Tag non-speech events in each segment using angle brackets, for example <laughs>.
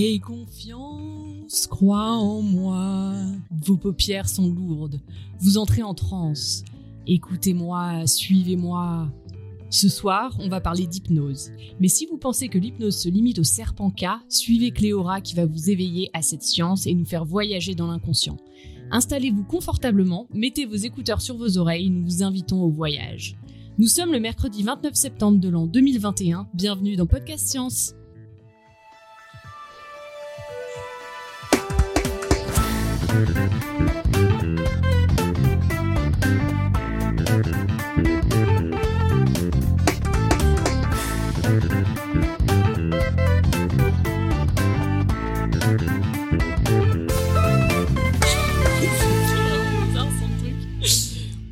Et confiance, crois en moi. Vos paupières sont lourdes. Vous entrez en transe. Écoutez-moi, suivez-moi. Ce soir, on va parler d'hypnose. Mais si vous pensez que l'hypnose se limite au serpent K, suivez Cléora qui va vous éveiller à cette science et nous faire voyager dans l'inconscient. Installez-vous confortablement, mettez vos écouteurs sur vos oreilles, nous vous invitons au voyage. Nous sommes le mercredi 29 septembre de l'an 2021. Bienvenue dans Podcast Science.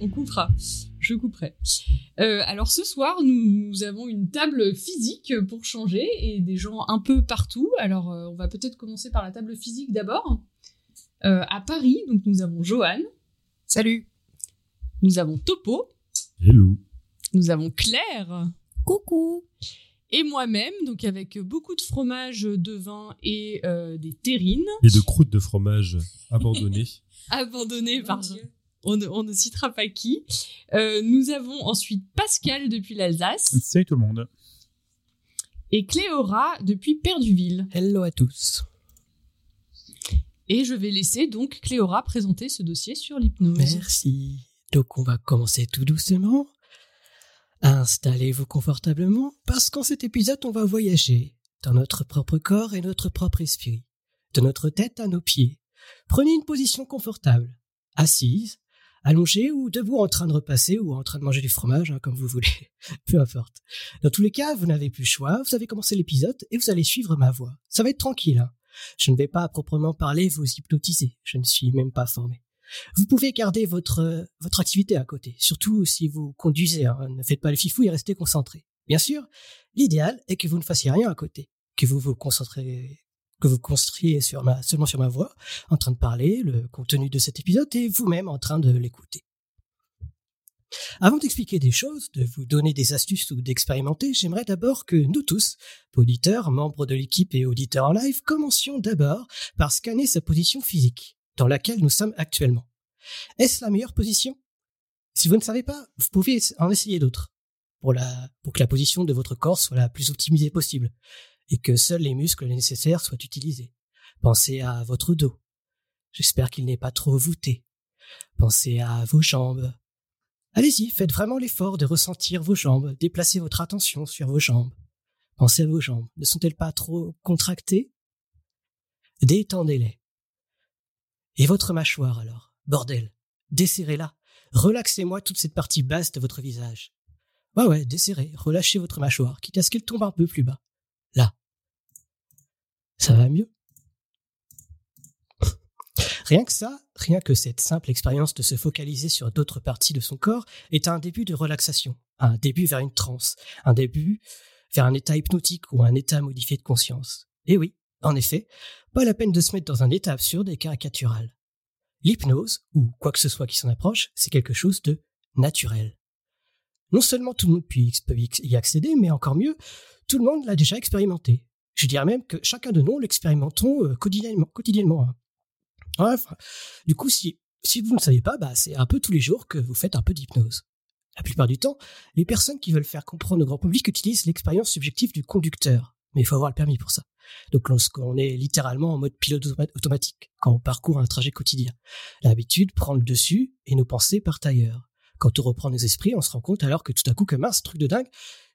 On coupera. Je couperai. Euh, alors ce soir, nous, nous avons une table physique pour changer et des gens un peu partout. Alors euh, on va peut-être commencer par la table physique d'abord. Euh, à Paris, donc nous avons Johan, Salut nous avons Topo, Hello. nous avons Claire Coucou et moi-même, donc avec beaucoup de fromage, de vin et euh, des terrines, Et de croûtes de fromage abandonnées. <laughs> abandonnées par on ne, on ne citera pas qui. Euh, nous avons ensuite Pascal depuis l'Alsace Salut tout le monde. et Cléora depuis Perduville. Hello à tous Et je vais laisser donc Cléora présenter ce dossier sur l'hypnose. Merci. Donc on va commencer tout doucement. Installez-vous confortablement parce qu'en cet épisode on va voyager dans notre propre corps et notre propre esprit, de notre tête à nos pieds. Prenez une position confortable, assise, allongée ou debout en train de repasser ou en train de manger du fromage, hein, comme vous voulez, <laughs> peu importe. Dans tous les cas, vous n'avez plus le choix, vous avez commencé l'épisode et vous allez suivre ma voix. Ça va être tranquille. hein. Je ne vais pas à proprement parler vous hypnotiser, je ne suis même pas formé. Vous pouvez garder votre, euh, votre activité à côté, surtout si vous conduisez. hein. Ne faites pas le fifou et restez concentré. Bien sûr, l'idéal est que vous ne fassiez rien à côté, que vous vous concentrez, que vous concentriez sur seulement sur ma voix, en train de parler, le contenu de cet épisode et vous-même en train de l'écouter. Avant d'expliquer des choses, de vous donner des astuces ou d'expérimenter, j'aimerais d'abord que nous tous, auditeurs, membres de l'équipe et auditeurs en live, commencions d'abord par scanner sa position physique, dans laquelle nous sommes actuellement. Est-ce la meilleure position? Si vous ne savez pas, vous pouvez en essayer d'autres, pour que la position de votre corps soit la plus optimisée possible, et que seuls les muscles nécessaires soient utilisés. Pensez à votre dos. J'espère qu'il n'est pas trop voûté. Pensez à vos jambes. Allez-y, faites vraiment l'effort de ressentir vos jambes, déplacez votre attention sur vos jambes. Pensez à vos jambes. Ne sont-elles pas trop contractées? Détendez-les. Et votre mâchoire alors? Bordel. Desserrez-la. Relaxez-moi toute cette partie basse de votre visage. Ouais, ouais, desserrez. Relâchez votre mâchoire, quitte à ce qu'elle tombe un peu plus bas. Là. Ça va mieux? Rien que ça, rien que cette simple expérience de se focaliser sur d'autres parties de son corps est un début de relaxation, un début vers une transe, un début vers un état hypnotique ou un état modifié de conscience. Et oui, en effet, pas la peine de se mettre dans un état absurde et caricatural. L'hypnose, ou quoi que ce soit qui s'en approche, c'est quelque chose de naturel. Non seulement tout le monde peut y accéder, mais encore mieux, tout le monde l'a déjà expérimenté. Je dirais même que chacun de nous l'expérimentons euh, quotidiennement. hein. Du coup, si, vous ne savez pas, bah, c'est un peu tous les jours que vous faites un peu d'hypnose. La plupart du temps, les personnes qui veulent faire comprendre au grand public utilisent l'expérience subjective du conducteur. Mais il faut avoir le permis pour ça. Donc lorsqu'on est littéralement en mode pilote automa- automatique, quand on parcourt un trajet quotidien, l'habitude prend le dessus et nos pensées partent ailleurs. Quand on reprend nos esprits, on se rend compte alors que tout à coup, que mince, truc de dingue,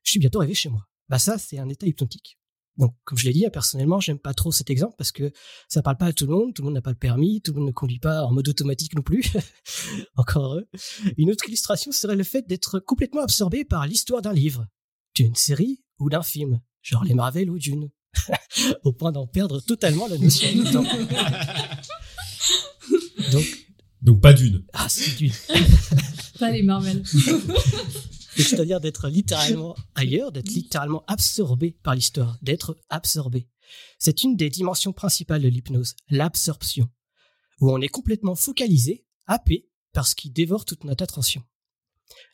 je suis bientôt arrivé chez moi. Bah ça, c'est un état hypnotique. Donc, comme je l'ai dit, personnellement, j'aime pas trop cet exemple parce que ça parle pas à tout le monde, tout le monde n'a pas le permis, tout le monde ne conduit pas en mode automatique non plus. <laughs> Encore heureux. Une autre illustration serait le fait d'être complètement absorbé par l'histoire d'un livre, d'une série ou d'un film, genre les Marvel ou Dune, <laughs> au point d'en perdre totalement la notion du temps. <laughs> Donc, Donc pas d'une. ah, c'est Dune. <laughs> Pas les Marvel. <laughs> C'est-à-dire d'être littéralement ailleurs, d'être littéralement absorbé par l'histoire, d'être absorbé. C'est une des dimensions principales de l'hypnose, l'absorption, où on est complètement focalisé, happé, par ce qui dévore toute notre attention.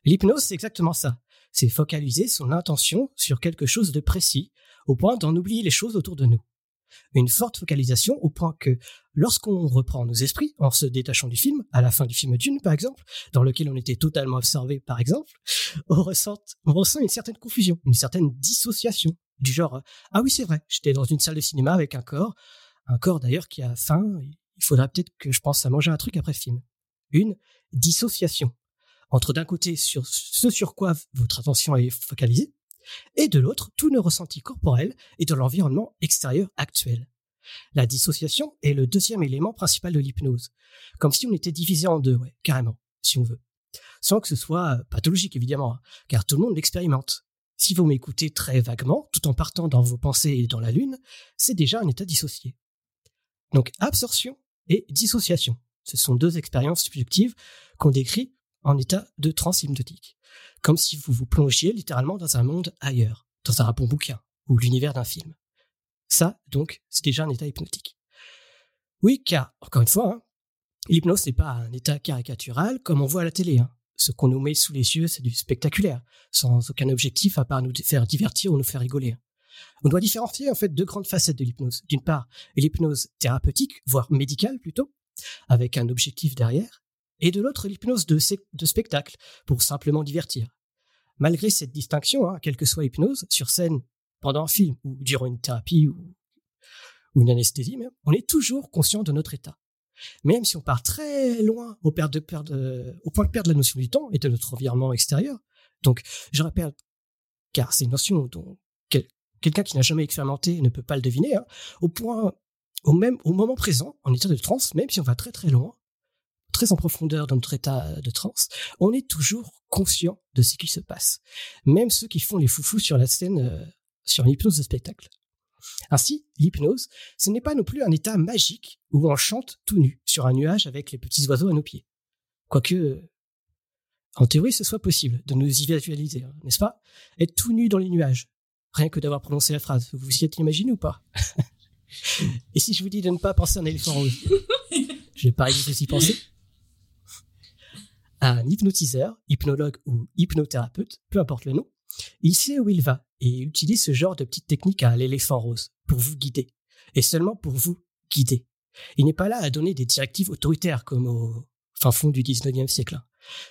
L'hypnose, c'est exactement ça. C'est focaliser son intention sur quelque chose de précis, au point d'en oublier les choses autour de nous. Une forte focalisation au point que, lorsqu'on reprend nos esprits, en se détachant du film, à la fin du film Dune par exemple, dans lequel on était totalement absorbé par exemple, on ressent, une certaine confusion, une certaine dissociation, du genre ah oui c'est vrai, j'étais dans une salle de cinéma avec un corps, un corps d'ailleurs qui a faim, il faudra peut-être que je pense à manger un truc après le film. Une dissociation entre d'un côté sur ce sur quoi votre attention est focalisée, et de l'autre tous nos ressentis corporels et de l'environnement extérieur actuel. La dissociation est le deuxième élément principal de l'hypnose, comme si on était divisé en deux, carrément, si on veut. Sans que ce soit pathologique, évidemment, hein, car tout le monde l'expérimente. Si vous m'écoutez très vaguement, tout en partant dans vos pensées et dans la lune, c'est déjà un état dissocié. Donc absorption et dissociation, ce sont deux expériences subjectives qu'on décrit en état de transe hypnotique, comme si vous vous plongiez littéralement dans un monde ailleurs, dans un bon bouquin ou l'univers d'un film. Ça, donc, c'est déjà un état hypnotique. Oui, car, encore une fois, hein, l'hypnose n'est pas un état caricatural comme on voit à la télé. Hein. Ce qu'on nous met sous les yeux, c'est du spectaculaire, sans aucun objectif à part nous faire divertir ou nous faire rigoler. On doit différencier en fait deux grandes facettes de l'hypnose. D'une part, l'hypnose thérapeutique, voire médicale plutôt, avec un objectif derrière, et de l'autre l'hypnose de, spectacle, pour simplement divertir. Malgré cette distinction, hein, quelle que soit l'hypnose, sur scène, pendant un film, ou durant une thérapie, ou, une anesthésie même, on est toujours conscient de notre état. Même si on part très loin au, point de perdre la notion du temps et de notre environnement extérieur. Donc, je rappelle, car c'est une notion dont quelqu'un qui n'a jamais expérimenté ne peut pas le deviner, hein, au point, même, au moment présent, en état de transe, même si on va très très loin, très en profondeur dans notre état de transe, on est toujours conscient de ce qui se passe. Même ceux qui font les foufous sur la scène, euh, sur une hypnose de spectacle. Ainsi, l'hypnose, ce n'est pas non plus un état magique où on chante tout nu sur un nuage avec les petits oiseaux à nos pieds. Quoique, en théorie, ce soit possible de nous y visualiser, hein, n'est-ce pas? Être tout nu dans les nuages, rien que d'avoir prononcé la phrase. Vous vous y êtes imaginé ou pas? <laughs> Et si je vous dis de ne pas penser à un éléphant rose <laughs> Je vais pas y penser. Un hypnotiseur, hypnologue ou hypnothérapeute, peu importe le nom, il sait où il va et il utilise ce genre de petites techniques à l'éléphant rose pour vous guider. Et seulement pour vous guider. Il n'est pas là à donner des directives autoritaires comme au fin fond du 19e siècle. Hein.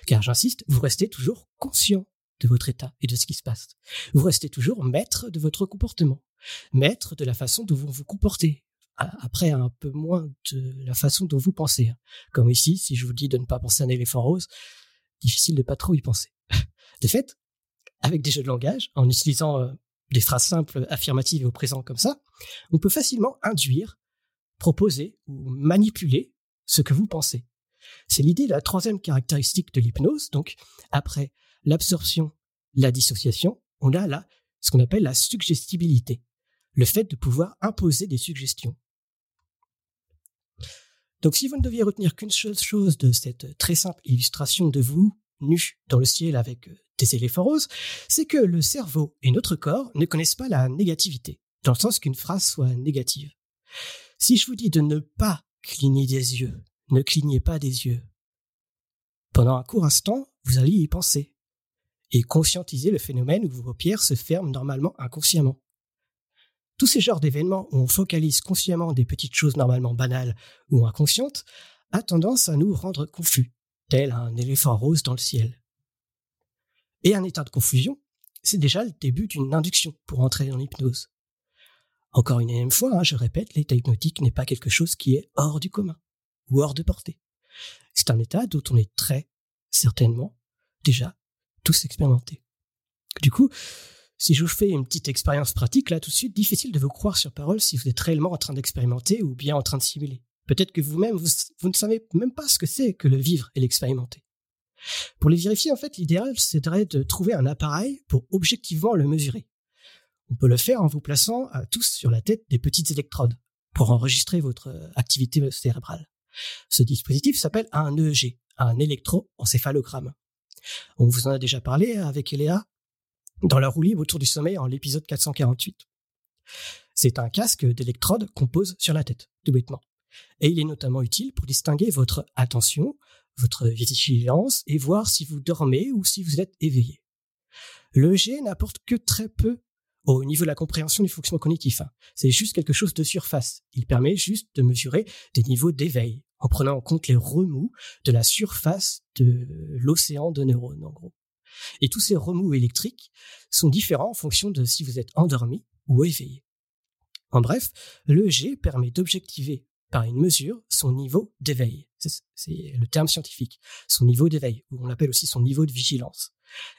Car j'insiste, vous restez toujours conscient de votre état et de ce qui se passe. Vous restez toujours maître de votre comportement, maître de la façon dont vous vous comportez. Après, un peu moins de la façon dont vous pensez. Hein. Comme ici, si je vous dis de ne pas penser à un éléphant rose, difficile de pas trop y penser. <laughs> De fait, avec des jeux de langage, en utilisant euh, des phrases simples, affirmatives et au présent comme ça, on peut facilement induire, proposer ou manipuler ce que vous pensez. C'est l'idée de la troisième caractéristique de l'hypnose. Donc, après l'absorption, la dissociation, on a là ce qu'on appelle la suggestibilité, le fait de pouvoir imposer des suggestions. Donc, si vous ne deviez retenir qu'une seule chose de cette très simple illustration de vous nu dans le ciel avec euh, des éléphants roses, c'est que le cerveau et notre corps ne connaissent pas la négativité, dans le sens qu'une phrase soit négative. Si je vous dis de ne pas cligner des yeux, ne clignez pas des yeux. Pendant un court instant, vous allez y penser et conscientiser le phénomène où vos paupières se ferment normalement inconsciemment. Tous ces genres d'événements où on focalise consciemment des petites choses normalement banales ou inconscientes a tendance à nous rendre confus, tel un éléphant rose dans le ciel. Et un état de confusion, c'est déjà le début d'une induction pour entrer en hypnose. Encore une énième fois, hein, je répète, l'état hypnotique n'est pas quelque chose qui est hors du commun ou hors de portée. C'est un état dont on est très certainement déjà tous expérimentés. Du coup, si je vous fais une petite expérience pratique, là tout de suite, difficile de vous croire sur parole si vous êtes réellement en train d'expérimenter ou bien en train de simuler. Peut-être que vous-même, vous, ne savez même pas ce que c'est que le vivre et l'expérimenter. Pour les vérifier, en fait, l'idéal, serait de trouver un appareil pour objectivement le mesurer. On peut le faire en vous plaçant à tous sur la tête des petites électrodes pour enregistrer votre euh, activité cérébrale. Ce dispositif s'appelle un EEG, un électroencéphalogramme. On vous en a déjà parlé avec Eléa dans la roue libre autour du sommeil en l'épisode 448. C'est un casque d'électrodes qu'on pose sur la tête, tout bêtement. et il est notamment utile pour distinguer votre attention, votre vigilance et voir si vous dormez ou si vous êtes éveillé. Le G n'apporte que très peu au niveau de la compréhension du fonctionnement cognitif. hein. C'est juste quelque chose de surface. Il permet juste de mesurer des niveaux d'éveil en prenant en compte les remous de la surface de l'océan de neurones, en gros. Et tous ces remous électriques sont différents en fonction de si vous êtes endormi ou éveillé. En bref, le permet d'objectiver par une mesure son niveau d'éveil. C'est c'est le terme scientifique. Son niveau d'éveil, ou on l'appelle aussi son niveau de vigilance.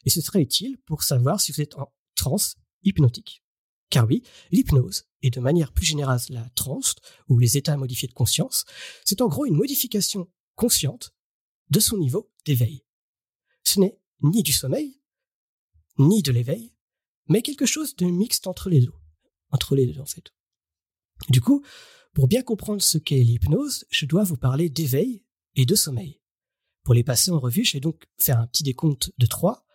Et ce serait utile pour savoir si vous êtes en transe hypnotique. Car oui, l'hypnose, et de manière plus générale la transe, ou les états modifiés de conscience, c'est en gros une modification consciente de son niveau d'éveil. Ce n'est ni du sommeil, ni de l'éveil, mais quelque chose de mixte entre les deux. Entre les deux, en fait. Du coup, pour bien comprendre ce qu'est l'hypnose, je dois vous parler d'éveil et de sommeil. Pour les passer en revue, je vais donc faire un petit décompte de trois,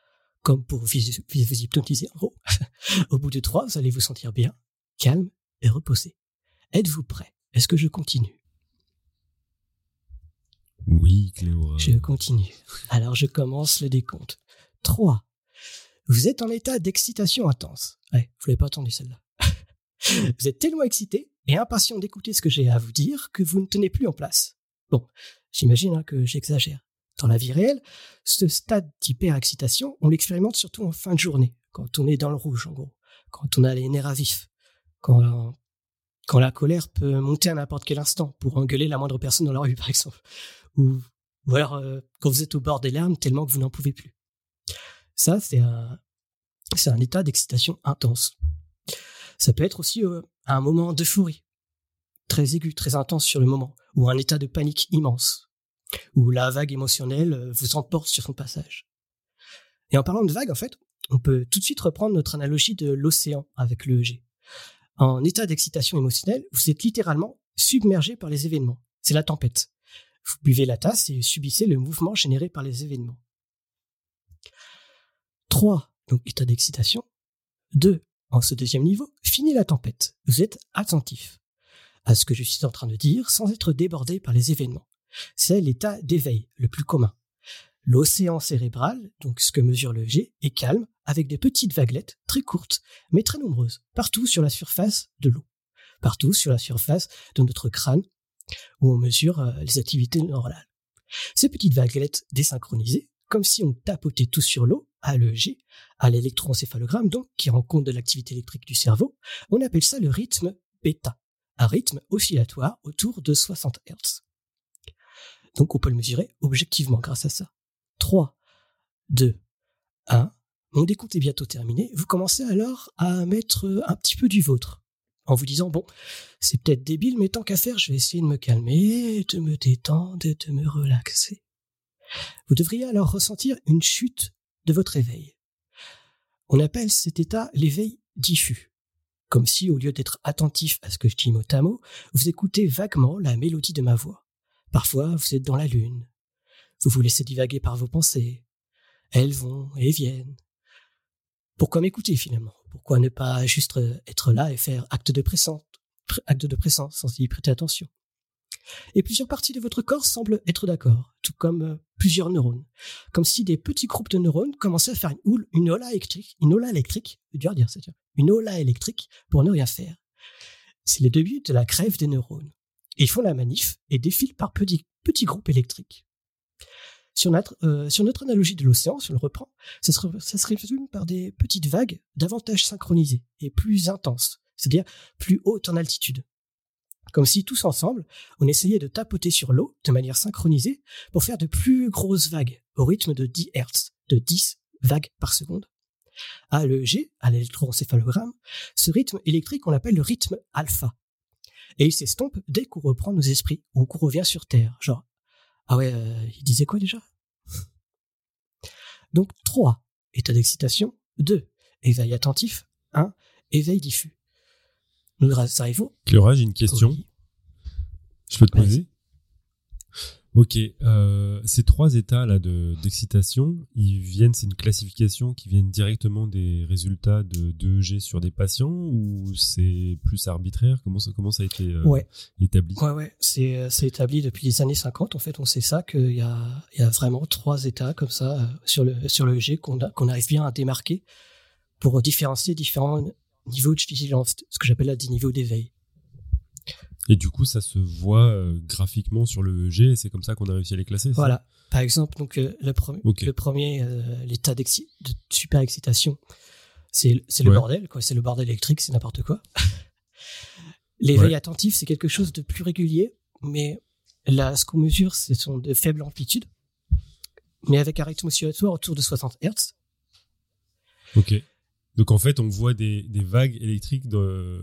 comme pour vous, hypnotiser en gros. <laughs> Au bout de trois, vous allez vous sentir bien, calme et reposé. Êtes-vous prêt? Est-ce que je continue? Oui, Cléora. Je continue. Alors je commence le décompte. 3. Vous êtes en état d'excitation intense. Ouais, vous l'avez pas entendu celle-là. <laughs> vous êtes tellement excité et impatient d'écouter ce que j'ai à vous dire que vous ne tenez plus en place. Bon, j'imagine hein, que j'exagère. Dans la vie réelle, ce stade d'hyperexcitation, on l'expérimente surtout en fin de journée, quand on est dans le rouge en gros, quand on a les nerfs à vif, quand, quand la colère peut monter à n'importe quel instant pour engueuler la moindre personne dans la rue par exemple, ou, ou alors euh, quand vous êtes au bord des larmes tellement que vous n'en pouvez plus. Ça, c'est un, c'est un état d'excitation intense. Ça peut être aussi euh, un moment d'euphorie, très aigu, très intense sur le moment, ou un état de panique immense, où la vague émotionnelle euh, vous emporte sur son passage. Et en parlant de vague, en fait, on peut tout de suite reprendre notre analogie de l'océan avec le G. En état d'excitation émotionnelle, vous êtes littéralement submergé par les événements. C'est la tempête. Vous buvez la tasse et subissez le mouvement généré par les événements. 3. Donc état d'excitation. 2. En ce deuxième niveau, fini la tempête. Vous êtes attentif à ce que je suis en train de dire sans être débordé par les événements. C'est l'état d'éveil le plus commun. L'océan cérébral, donc ce que mesure le G, est calme avec des petites vaguelettes très courtes mais très nombreuses partout sur la surface de l'eau, partout sur la surface de notre crâne où on mesure euh, les activités neuronales. Ces petites vaguelettes désynchronisées, comme si on tapotait tout sur l'eau, à l'EEG, à l'électroencéphalogramme donc, qui rend compte de l'activité électrique du cerveau, on appelle ça le rythme bêta, un rythme oscillatoire autour de 60 Hz. Donc on peut le mesurer objectivement grâce à ça. 3, 2, 1. Mon décompte est bientôt terminé. Vous commencez alors à mettre un petit peu du vôtre. En vous disant, bon, c'est peut-être débile, mais tant qu'à faire, je vais essayer de me calmer, de me détendre de me relaxer. Vous devriez alors ressentir une chute de votre éveil. On appelle cet état l'éveil diffus. Comme si, au lieu d'être attentif à ce que je dis mot à mot, vous écoutez vaguement la mélodie de ma voix. Parfois, vous êtes dans la lune. Vous vous laissez divaguer par vos pensées. Elles vont et viennent. Pourquoi m'écouter finalement? Pourquoi ne pas juste être là et faire acte de présence, acte de présence sans y prêter attention Et plusieurs parties de votre corps semblent être d'accord, tout comme euh, plusieurs neurones. Comme si des petits groupes de neurones commençaient à faire une, houle, une ola électrique, une ola électrique, c'est dur dire ça, une ola électrique pour ne rien faire. C'est le début de la grève des neurones. Ils font la manif et défilent par petits groupes électriques. Sur notre, euh, sur notre analogie de l'océan, si on le reprend, ça se, ça se résume par des petites vagues davantage synchronisées et plus intenses, c'est-à-dire plus hautes en altitude. Comme si tous ensemble, on essayait de tapoter sur l'eau de manière synchronisée pour faire de plus grosses vagues au rythme de 10 Hz, de 10 vagues par seconde. À l'EEG, à l'électroencéphalogramme, ce rythme électrique, on l'appelle le rythme alpha. Et il s'estompe dès qu'on reprend nos esprits, ou qu'on revient sur Terre. Genre, ah ouais, euh, il disait quoi déjà? Donc 3. État d'excitation. 2. Éveil attentif. 1. Éveil diffus. Nous arrivons. Cléora, j'ai une question. Oui. Je peux te poser Ok. Euh, ces trois états là de d'excitation, ils viennent, c'est une classification qui viennent directement des résultats de d'EEG sur des patients ou c'est plus arbitraire? Comment ça comment ça a été euh, Ouais. établi? Ouais, ouais, c'est euh, c'est établi depuis les années 50. En fait, on sait ça qu'il y a il y a vraiment trois états comme ça euh, sur le sur le G qu'on qu'on arrive bien à démarquer pour différencier différents niveaux de vigilance, ce que j'appelle là des niveaux d'éveil. Et du coup, ça se voit euh, graphiquement sur le EEG et c'est comme ça qu'on a réussi à les classer. Voilà. Par exemple, donc euh, le, premier Ok. le premier, euh, l'état de super excitation, c'est le Ouais. bordel, quoi. C'est le bordel électrique, c'est n'importe quoi. <laughs> L'éveil Ouais. attentif, c'est quelque chose de plus régulier, mais là, ce qu'on mesure, ce sont de faibles amplitudes, mais avec un rythme oscillatoire autour de 60 Hertz. Ok. Donc en fait, on voit des, des vagues électriques de...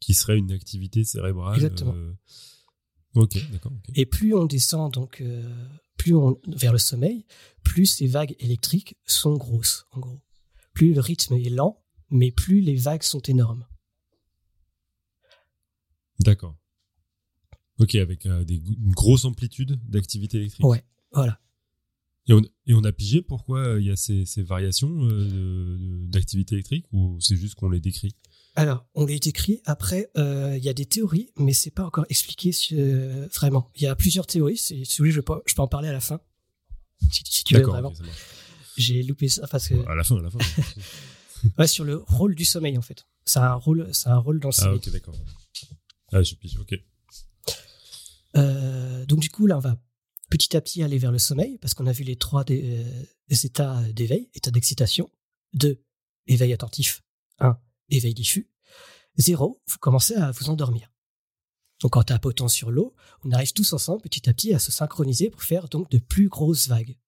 qui seraient une activité cérébrale. Exactement. euh, Ok, d'accord. Et plus on descend donc euh, plus on vers le sommeil, plus ces vagues électriques sont grosses, en gros. Plus le rythme est lent, mais plus les vagues sont énormes. D'accord. Ok, avec euh, des, une grosse amplitude d'activité électrique. Ouais, voilà. Et on, et on a pigé pourquoi euh, il y a ces, ces variations euh, d'activité électrique ou c'est juste qu'on les décrit? Alors, on les décrit. Après, euh, il y a des théories, mais c'est pas encore expliqué euh, vraiment. Il y a plusieurs théories. Si, vous voulez, je peux, je peux en parler à la fin. Si, si tu veux vraiment. J'ai loupé ça parce que À la fin, à la fin. <laughs> ouais, sur le rôle du sommeil en fait. Ça a un rôle, ça a un rôle dans le ah sommeil. ok, d'accord. Ah, je pige, ok. Euh, donc du coup, là, on va petit à petit aller vers le sommeil parce qu'on a vu les trois euh, des états d'éveil, état d'excitation, 2. éveil attentif, 1. Éveil diffus, 0. vous commencez à vous endormir. Donc en tapotant sur l'eau, on arrive tous ensemble petit à petit à se synchroniser pour faire donc de plus grosses vagues.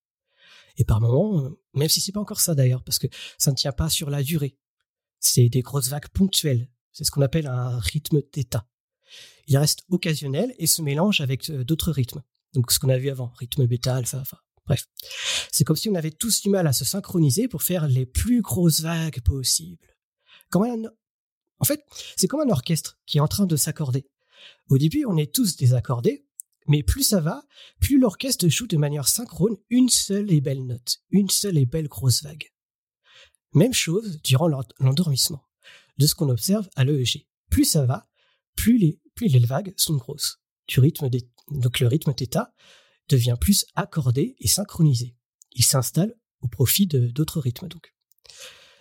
Et par moments, euh, même si c'est pas encore ça d'ailleurs, parce que ça ne tient pas sur la durée, c'est des grosses vagues ponctuelles. C'est ce qu'on appelle un rythme θ il reste occasionnel et se mélange avec euh, d'autres rythmes. Donc ce qu'on a vu avant, rythme bêta, alpha, enfin bref. C'est comme si on avait tous du mal à se synchroniser pour faire les plus grosses vagues possibles. En fait, c'est comme un orchestre qui est en train de s'accorder. Au début, on est tous désaccordés, mais plus ça va, plus l'orchestre joue de manière synchrone une seule et belle note, une seule et belle grosse vague. Même chose durant l'en- l'endormissement, de ce qu'on observe à l'EEG. Plus ça va, plus les, vagues sont grosses. Du rythme des- donc le rythme θ devient plus accordé et synchronisé. Il s'installe au profit d'autres rythmes. Donc,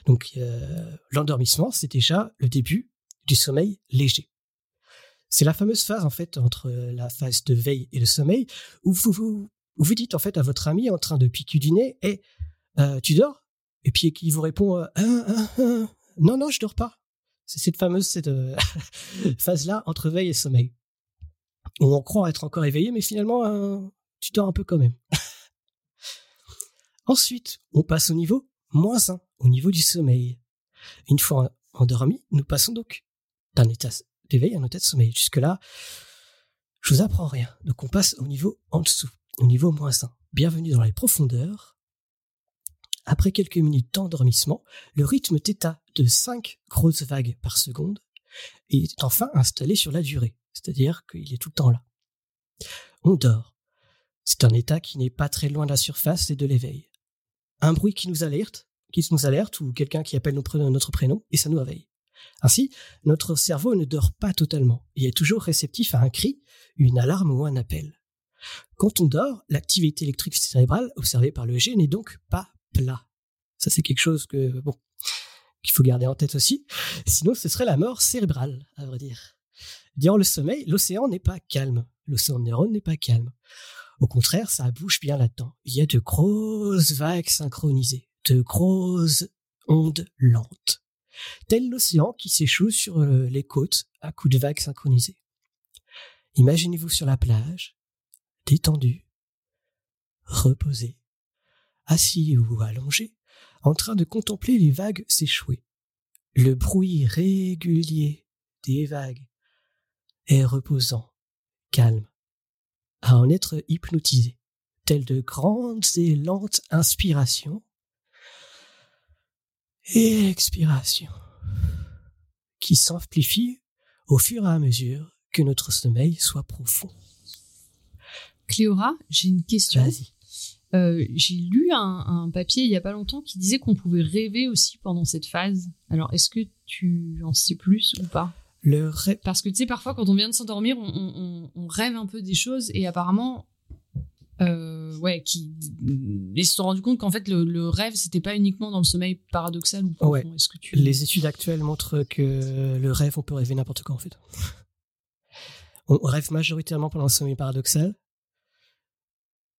donc euh, l'endormissement, c'est déjà le début du sommeil léger. C'est la fameuse phase en fait entre la phase de veille et le sommeil où vous dites en fait à votre ami en train de piquer et tu dors Et puis qui vous répond, euh, Ah, ah, ah. non non je dors pas. C'est cette fameuse cette euh, <laughs> phase-là entre veille et sommeil. Où on croit être encore éveillé, mais finalement, euh, tu dors un peu quand même. <laughs> Ensuite, on passe au niveau moins 1, au niveau du sommeil. Une fois endormi, nous passons donc d'un état d'éveil à un état de sommeil. Jusque-là, je vous apprends rien. Donc on passe au niveau en dessous, au niveau moins 1. Bienvenue dans les profondeurs. Après quelques minutes d'endormissement, le rythme θ de 5 grosses vagues par seconde est enfin installé sur la durée, c'est-à-dire qu'il est tout le temps là. On dort. C'est un état qui n'est pas très loin de la surface et de l'éveil. Un bruit qui nous alerte, qui nous alerte ou quelqu'un qui appelle notre prénom et ça nous réveille. Ainsi, notre cerveau ne dort pas totalement. Il est toujours réceptif à un cri, une alarme ou un appel. Quand on dort, l'activité électrique cérébrale observée par l'EEG n'est donc pas plat. Ça, c'est quelque chose que, bon, qu'il faut garder en tête aussi. Sinon, ce serait la mort cérébrale, à vrai dire. Durant le sommeil, l'océan n'est pas calme. L'océan de neurones n'est pas calme. Au contraire, ça bouge bien là-dedans. Il y a de grosses vagues synchronisées, de grosses ondes lentes. Tel l'océan qui s'échoue sur les côtes à coups de vagues synchronisées. Imaginez-vous sur la plage, détendu, reposé, assis ou allongé, en train de contempler les vagues s'échouer. Le bruit régulier des vagues est reposant, calme, à en être hypnotisé, tel de grandes et lentes inspirations et expirations qui s'amplifient au fur et à mesure que notre sommeil soit profond. Cléora, j'ai une question. Vas-y. Euh, j'ai lu un, un papier il y a pas longtemps qui disait qu'on pouvait rêver aussi pendant cette phase. Alors, est-ce que tu en sais plus ou pas? Le rêve. Parce que tu sais, parfois, quand on vient de s'endormir, on, on- on rêve un peu des choses et apparemment, euh, ouais, qui, ils se sont rendus compte qu'en fait, le, le rêve, c'était pas uniquement dans le sommeil paradoxal ou. Ouais. Est-ce que tu. Les études actuelles montrent que le rêve, on peut rêver n'importe quand en fait. <laughs> On rêve majoritairement pendant le sommeil paradoxal.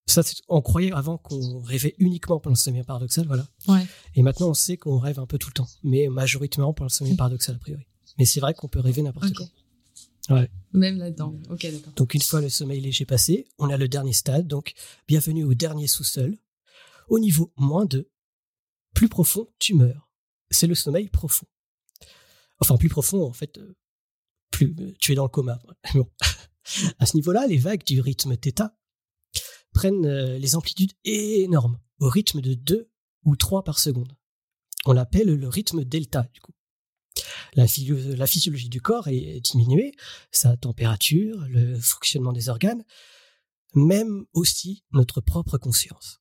Ça, on croyait avant qu'on rêvait uniquement pendant le sommeil paradoxal, voilà. Ouais. Et maintenant, on sait qu'on rêve un peu tout le temps, mais majoritairement pendant le sommeil paradoxal a priori. Mais c'est vrai qu'on peut rêver n'importe quand. Ouais. Même là-dedans. Ok, d'accord. Donc une fois le sommeil léger passé, on a le dernier stade, donc bienvenue au dernier sous-sol. Au niveau moins 2, plus profond, tu meurs. C'est le sommeil profond. Enfin, plus profond, en fait, euh, plus euh, tu es dans le coma. <laughs> Bon. À ce niveau-là, les vagues du rythme θ prennent euh, les amplitudes énormes, au rythme de 2 ou 3 par seconde. On l'appelle le rythme delta, du coup. La, physio- la physiologie du corps est diminuée, sa température, le fonctionnement des organes, même aussi notre propre conscience.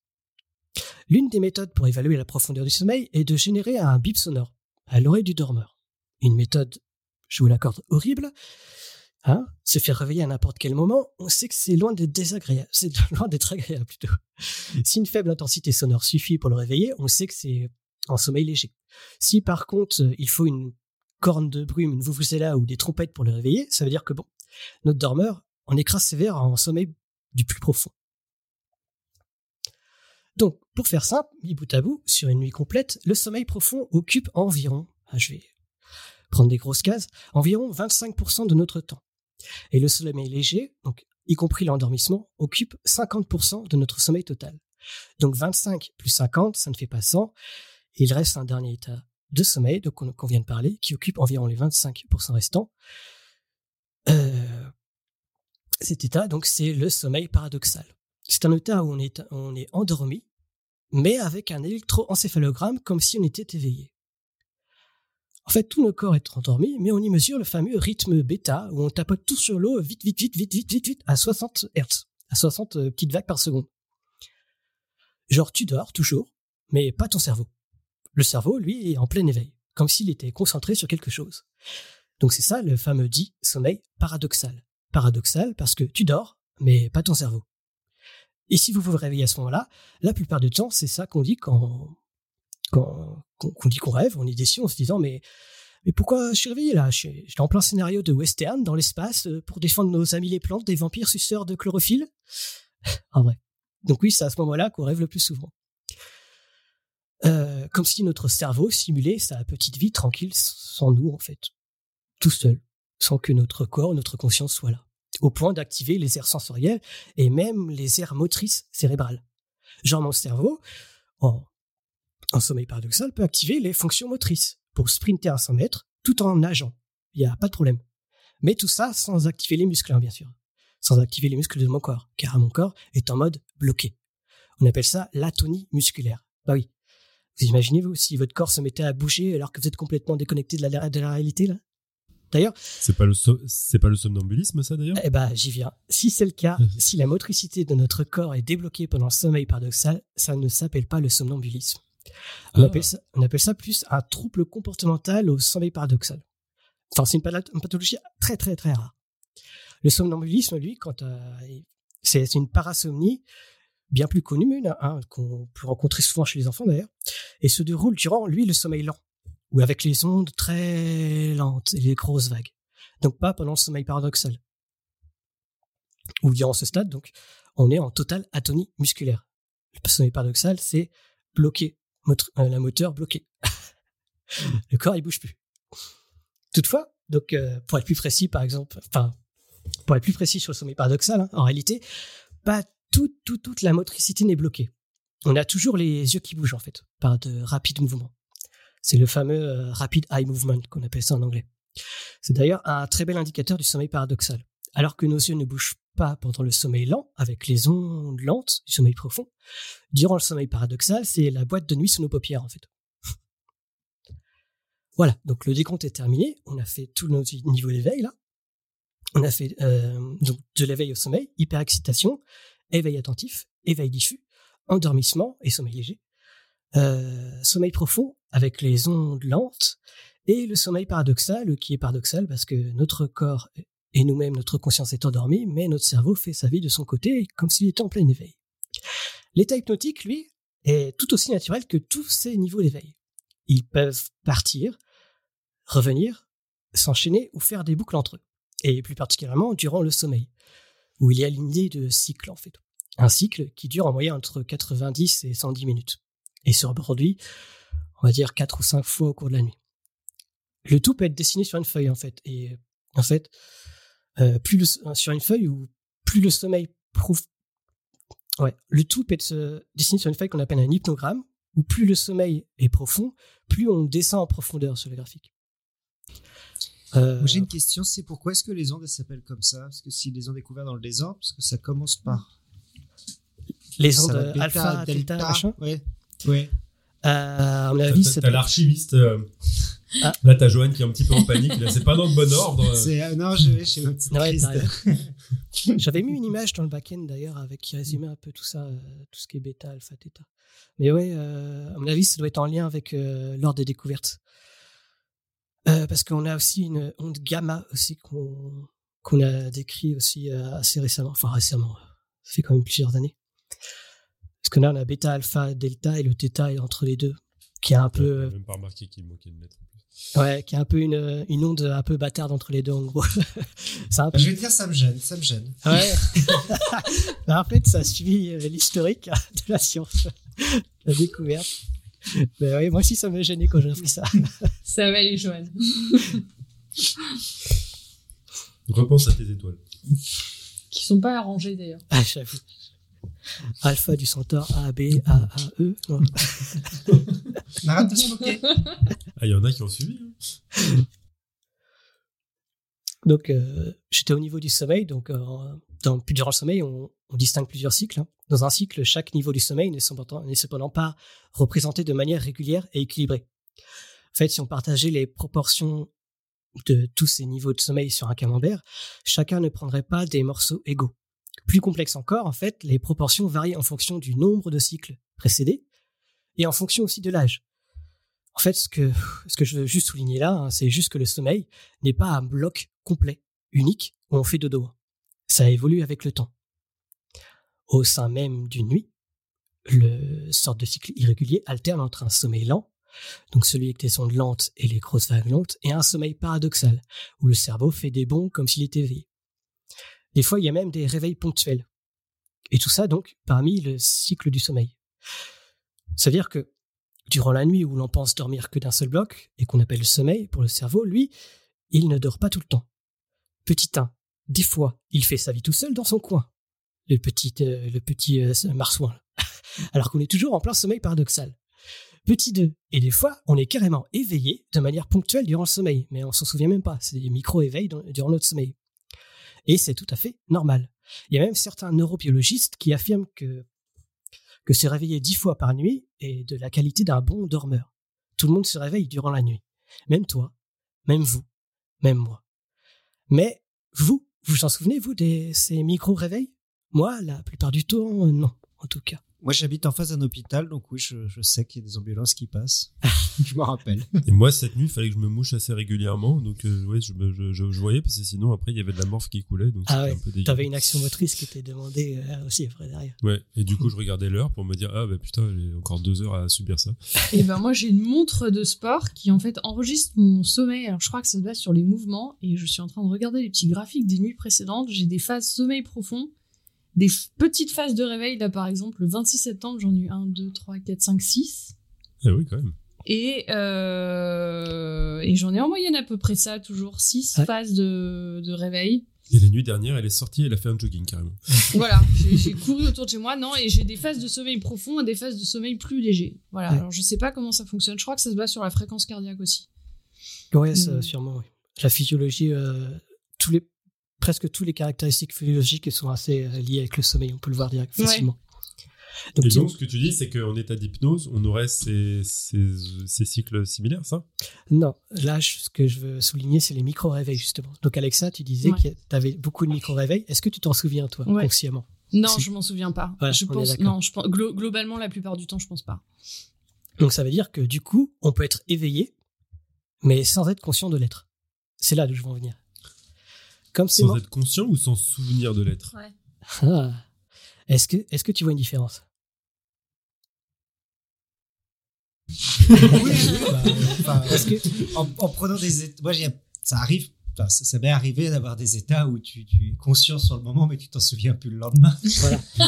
L'une des méthodes pour évaluer la profondeur du sommeil est de générer un bip sonore à l'oreille du dormeur. Une méthode, je vous l'accorde, horrible. Hein se faire réveiller à n'importe quel moment, on sait que c'est loin d'être désagréable, c'est <laughs> loin d'être agréable plutôt. Si une faible intensité sonore suffit pour le réveiller, on sait que c'est en sommeil léger. Si par contre euh, il faut une corne de brume, une vuvuzela ou des trompettes pour le réveiller, ça veut dire que bon, notre dormeur en écrase sévère en sommeil du plus profond. Donc, pour faire simple, mis bout à bout, sur une nuit complète, le sommeil profond occupe environ, ah, je vais prendre des grosses cases, environ 25% de notre temps. Et le sommeil léger, y compris l'endormissement, occupe 50% de notre sommeil total. Donc 25 plus 50, ça ne fait pas 100. Et il reste un dernier état de sommeil, qu'on qu'on vient de parler, qui occupe environ les 25% restants. Euh, cet état, donc, c'est le sommeil paradoxal. C'est un état où on est, on est endormi, mais avec un électroencéphalogramme comme si on était éveillé. En fait, tout nos corps est endormi, mais on y mesure le fameux rythme bêta, où on tapote tout sur l'eau vite, vite, vite, vite, vite, vite, vite, à 60 Hz, à 60 euh, petites vagues par seconde. Genre, tu dors toujours, mais pas ton cerveau. Le cerveau, lui, est en plein éveil, comme s'il était concentré sur quelque chose. Donc c'est ça le fameux dit sommeil paradoxal. Paradoxal parce que tu dors, mais pas ton cerveau. Et si vous vous réveillez à ce moment-là, la plupart du temps, c'est ça qu'on dit quand, quand, qu'on dit qu'on rêve, on est déçu en se disant mais, mais pourquoi je suis réveillé là? Je suis, je suis en plein scénario de western dans l'espace euh, pour défendre nos amis les plantes des vampires suceurs de chlorophylle? <laughs> en vrai. Donc oui, c'est à ce moment-là qu'on rêve le plus souvent. Euh, comme si notre cerveau simulait sa petite vie tranquille sans nous en fait, tout seul, sans que notre corps, notre conscience soit là, au point d'activer les aires sensorielles et même les aires motrices cérébrales. Genre mon cerveau, en, en sommeil paradoxal, peut activer les fonctions motrices pour sprinter à 100 mètres tout en nageant. Il n'y a pas de problème. Mais tout ça sans activer les muscles, hein, bien sûr. Sans activer les muscles de mon corps, car mon corps est en mode bloqué. On appelle ça l'atonie musculaire. Bah oui. Vous imaginez, vous, si votre corps se mettait à bouger alors que vous êtes complètement déconnecté de la, de la réalité, là? D'ailleurs, C'est pas le so- pas le somnambulisme ça d'ailleurs? Eh ben, j'y viens. Si c'est le cas, <laughs> si la motricité de notre corps est débloquée pendant le sommeil paradoxal, ça ne s'appelle pas le somnambulisme. On, Ah. appelle ça, on appelle ça plus un trouble comportemental au sommeil paradoxal. Enfin, c'est une, pathologie très très très rare. Le somnambulisme, lui, quand euh, c'est une parasomnie bien plus connue, mais, hein, qu'on peut rencontrer souvent chez les enfants d'ailleurs, et se déroule durant, lui, le sommeil lent, ou avec les ondes très lentes et les grosses vagues. Donc pas pendant le sommeil paradoxal. Ou durant ce stade, donc, on est en totale atonie musculaire. Le sommeil paradoxal, c'est bloqué, euh, la moteur bloquée. <laughs> le corps, il bouge plus. Toutefois, donc, euh, pour être plus précis, par exemple, enfin, pour être plus précis sur le sommeil paradoxal, hein, en réalité, pas toute, la motricité n'est bloquée. On a toujours les yeux qui bougent, en fait, par de rapides mouvements. C'est le fameux euh, rapid eye movement qu'on appelle ça en anglais. C'est d'ailleurs un très bel indicateur du sommeil paradoxal. Alors que nos yeux ne bougent pas pendant le sommeil lent, avec les ondes lentes du sommeil profond, durant le sommeil paradoxal, c'est la boîte de nuit sous nos paupières, en fait. <laughs> Voilà, donc le décompte est terminé. On a fait tout nos niveaux d'éveil, là. On a fait euh, de l'éveil au sommeil, hyperexcitation, éveil attentif, éveil diffus, endormissement et sommeil léger, euh, sommeil profond avec les ondes lentes et le sommeil paradoxal qui est paradoxal parce que notre corps et nous-mêmes, notre conscience est endormie, mais notre cerveau fait sa vie de son côté comme s'il était en plein éveil. L'état hypnotique, lui, est tout aussi naturel que tous ces niveaux d'éveil. Ils peuvent partir, revenir, s'enchaîner ou faire des boucles entre eux. Et plus particulièrement durant le sommeil, où il y a l'idée de cycle en fait. Un cycle qui dure en moyenne entre 90 et 110 minutes. Et se reproduit, on va dire, 4 ou 5 fois au cours de la nuit. Le tout peut être dessiné sur une feuille en fait. Et en fait, euh, plus le, sur une feuille ou plus le sommeil prouve. Ouais, le tout peut être dessiné sur une feuille qu'on appelle un hypnogramme, où plus le sommeil est profond, plus on descend en profondeur sur le graphique. Euh... J'ai une question, c'est pourquoi est-ce que les ondes s'appellent comme ça? Parce que s'ils les ont découvertes dans le désordre, parce que ça commence par les ondes alpha, delta, machin? Ouais. Ouais. Euh, à mon avis, c'est. T'as l'archiviste. Euh, ah. Là, t'as Joanne qui est un petit peu en panique. c'est pas dans le bon ordre. C'est, non, je vais chez notre <laughs> J'avais mis une image dans le back-end d'ailleurs avec qui résumait un peu tout ça, euh, tout ce qui est bêta, alpha, theta. Mais ouais, euh, à mon avis, ça doit être en lien avec euh, l'ordre des découvertes. Parce qu'on a aussi une onde gamma aussi qu'on qu'on a décrit aussi assez récemment. Enfin récemment, ça fait quand même plusieurs années. Parce que là, on a bêta, alpha, delta et le theta est entre les deux, qui a un peu. même pas remarqué qu'il manquait une lettre. Ouais, qui a un peu une, une onde un peu bâtarde entre les deux, en gros. <laughs> un peu... Je vais te dire, ça me gêne, ça me gêne. Ouais. <laughs> en fait, ça suit euh, l'historique de la science, <laughs> la découverte. Mais <laughs> oui, moi aussi, ça me gênait quand j'ai appris ça. <laughs> ça va aller, Joanne. <laughs> Repense à tes étoiles. Qui sont pas arrangées, d'ailleurs. Ah, j'avoue. Alpha du centaure A, B, A, A, E. Arrête de se moquer. Ah, il y en a qui ont suivi. Hein. Donc, euh, j'étais au niveau du sommeil. Donc, euh, dans, durant sommeil, on, distingue plusieurs cycles. Hein. Dans un cycle, chaque niveau du sommeil n'est cependant, pas représenté de manière régulière et équilibrée. En fait, si on partageait les proportions de tous ces niveaux de sommeil sur un camembert, chacun ne prendrait pas des morceaux égaux. Plus complexe encore, en fait, les proportions varient en fonction du nombre de cycles précédés et en fonction aussi de l'âge. En fait, ce que, je veux juste souligner là, hein, c'est juste que le sommeil n'est pas un bloc complet, unique, où on fait dodo. Ça évolue avec le temps. Au sein même d'une nuit, le sorte de cycle irrégulier alterne entre un sommeil lent, donc celui avec des ondes lentes et les grosses vagues lentes, et un sommeil paradoxal, où le cerveau fait des bonds comme s'il était éveillé. Des fois, il y a même des réveils ponctuels. Et tout ça, donc, parmi le cycle du sommeil. Ça veut dire que durant la nuit où l'on pense dormir que d'un seul bloc, et qu'on appelle le sommeil pour le cerveau, lui, il ne dort pas tout le temps. Petit 1. Des fois, il fait sa vie tout seul dans son coin. Le petit, euh, le petit euh, marsouin. <laughs> Alors qu'on est toujours en plein sommeil paradoxal. Petit 2. Et des fois, on est carrément éveillé de manière ponctuelle durant le sommeil, mais on s'en souvient même pas. C'est des micro-éveils durant notre sommeil. Et c'est tout à fait normal. Il y a même certains neurobiologistes qui affirment que, que se réveiller dix fois par nuit est de la qualité d'un bon dormeur. Tout le monde se réveille durant la nuit. Même toi, même vous, même moi. Mais vous, vous en souvenez, vous, de ces micro-réveils? Moi, la plupart du temps, non, en tout cas. Moi, j'habite en face d'un hôpital, donc oui, je, je sais qu'il y a des ambulances qui passent. <laughs> je me rappelle. Et moi, cette nuit, il fallait que je me mouche assez régulièrement, donc euh, ouais, je, je, je, voyais parce que sinon, après, il y avait de la morphe qui coulait, donc ah ouais. un peu T'avais une action motrice qui était demandée euh, aussi après derrière. Ouais. Et du coup, je regardais l'heure pour me dire ah bah putain, j'ai encore deux heures à subir ça. <laughs> Et ben moi, j'ai une montre de sport qui en fait enregistre mon sommeil. Alors je crois que ça se base sur les mouvements, et je suis en train de regarder les petits graphiques des nuits précédentes. J'ai des phases sommeil profond des petites phases de réveil. Là, par exemple, le 26 septembre, j'en ai eu 1, 2, 3, 4, 5, 6. Ah oui, quand même. Et, euh, et j'en ai en moyenne à peu près ça, toujours 6 phases de, de réveil. Et la nuit dernière, elle est sortie, elle a fait un jogging carrément. <laughs> voilà, j'ai couru autour de chez moi, non, et j'ai des phases de sommeil profond et des phases de sommeil plus léger. Voilà, alors je sais pas comment ça fonctionne, je crois que ça se base sur la fréquence cardiaque aussi. Oui, mm. sûrement, oui. La physiologie, euh, tous les, presque toutes les caractéristiques physiologiques sont assez euh, liées avec le sommeil. On peut le voir direct facilement. Donc, et donc, ce que tu dis, c'est qu'en état d'hypnose, on aurait ces, ces, cycles similaires, ça? Non. Là, ce que je veux souligner, c'est les micro-réveils, justement. Donc, Alexa, tu disais que tu avais beaucoup de micro-réveils. Est-ce que tu t'en souviens, toi, consciemment? Non, je m'en souviens pas. je pense, non, je pense, globalement, la plupart du temps, je pense pas. Donc ça veut dire que du coup, on peut être éveillé, mais sans être conscient de l'être. C'est là d'où je veux en venir. Comme sans être conscient ou sans souvenir de l'être ouais. Ah. Est-ce que, est que tu vois une différence? Oui, bah, parce que en, prenant des, moi, ça arrive ça, m'est arrivé d'avoir des états où tu, es conscient sur le moment, mais tu t'en souviens plus le lendemain. Voilà. <laughs>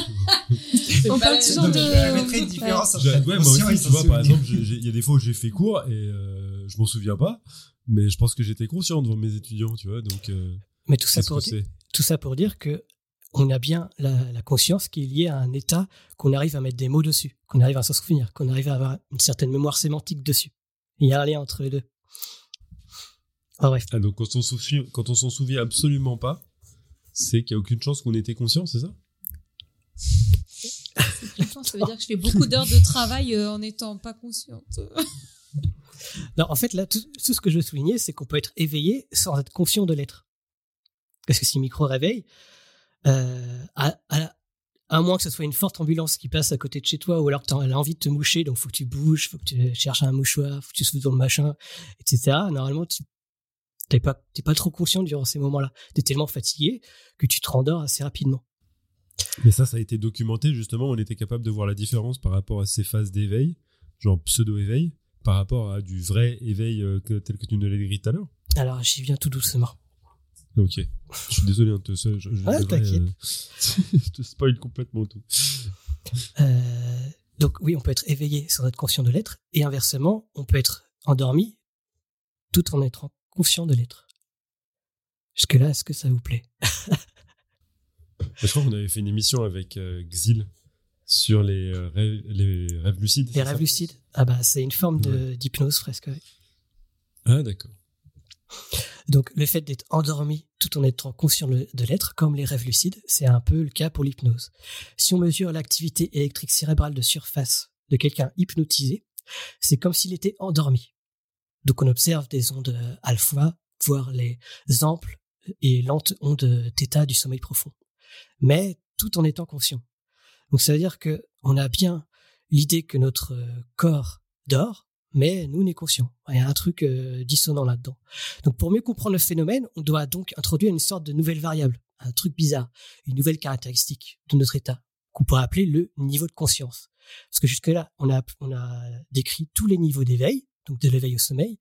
On parle toujours de. Je mettrais une différence entre ouais, moi aussi, tu vois, par exemple, il y a des fois où j'ai fait cours et euh, je m'en souviens pas, mais je pense que j'étais conscient devant mes étudiants, tu vois, donc. Euh, mais tout ça pour dire, tout ça pour dire que on a bien la, la, conscience qui est liée à un état qu'on arrive à mettre des mots dessus, qu'on arrive à s'en souvenir, qu'on arrive à avoir une certaine mémoire sémantique dessus. Il y a un lien entre les deux. Ah, ah donc quand on s'en souvient, quand on s'en souvient absolument pas, c'est qu'il n'y a aucune chance qu'on était conscient, c'est ça? Ça veut dire que je fais beaucoup d'heures de travail euh, en n'étant pas consciente. non, en fait, là, tout, ce que je veux souligner, c'est qu'on peut être éveillé sans être conscient de l'être. Parce que si micro réveille, euh, à, à, moins que ce soit une forte ambulance qui passe à côté de chez toi, ou alors que tu as envie de te moucher, donc faut que tu bouges, faut que tu cherches un mouchoir, faut que tu souffles dans le machin, etc. Normalement, tu t'es pas, pas trop conscient durant ces moments-là. Tu es tellement fatigué que tu te rendors assez rapidement. Mais ça, ça a été documenté justement. On était capable de voir la différence par rapport à ces phases d'éveil, genre pseudo-éveil, par rapport à du vrai éveil euh, tel que tu nous l'as décrit tout à l'heure. Alors, j'y viens tout doucement. Ok. Je suis désolé, hein, te, je, je, ah, t'inquiète. Euh, <laughs> je te spoil complètement tout. Euh, donc oui, on peut être éveillé sans être conscient de l'être, et inversement, on peut être endormi tout en étant conscient de l'être. Jusque-là, est-ce que ça vous plaît <laughs> Je crois qu'on avait fait une émission avec euh, Xil sur les, euh, rêves, les rêves lucides. Les rêves lucides Ah bah c'est une forme d'hypnose presque. Ah d'accord. Donc le fait d'être endormi tout en étant conscient de l'être, comme les rêves lucides, c'est un peu le cas pour l'hypnose. Si on mesure l'activité électrique cérébrale de surface de quelqu'un hypnotisé, c'est comme s'il était endormi. Donc on observe des ondes euh, alpha, voire les amples et lentes ondes θ du sommeil profond. Mais tout en étant conscient. Donc ça veut dire que on a bien l'idée que notre euh, corps dort, mais nous n'est conscient. Il y a un truc euh, dissonant là-dedans. Donc pour mieux comprendre le phénomène, on doit donc introduire une sorte de nouvelle variable, un truc bizarre, une nouvelle caractéristique de notre état, qu'on pourrait appeler le niveau de conscience. Parce que jusque-là, on a, on a décrit tous les niveaux d'éveil, donc de l'éveil au sommeil.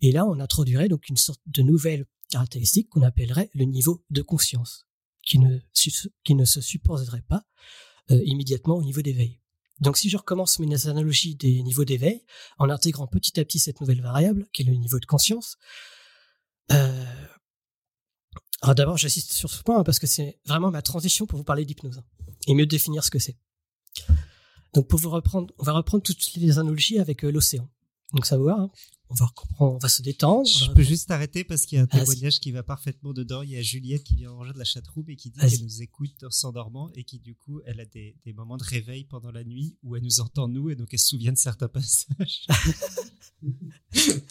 Et là, on introduirait donc une sorte de nouvelle caractéristique qu'on appellerait le niveau de conscience, qui ne, qui ne se supposerait pas euh, immédiatement au niveau d'éveil. Donc si je recommence mes analogies des niveaux d'éveil, en intégrant petit à petit cette nouvelle variable, qui est le niveau de conscience, euh, alors d'abord j'insiste sur ce point parce que c'est vraiment ma transition pour vous parler d'hypnose hein, et mieux définir ce que c'est. Donc pour vous reprendre, on va reprendre toutes les analogies avec euh, l'océan. Donc ça va, hein. on va on va se détendre. Je peux juste arrêter parce qu'il y a un témoignage qui va parfaitement dedans. Il y a Juliette qui vient ranger de la chatroom et qui dit qu'elle nous écoute en s'endormant et qui du coup elle a des, des, moments de réveil pendant la nuit où elle nous entend nous et donc elle se souvient de certains passages. <laughs>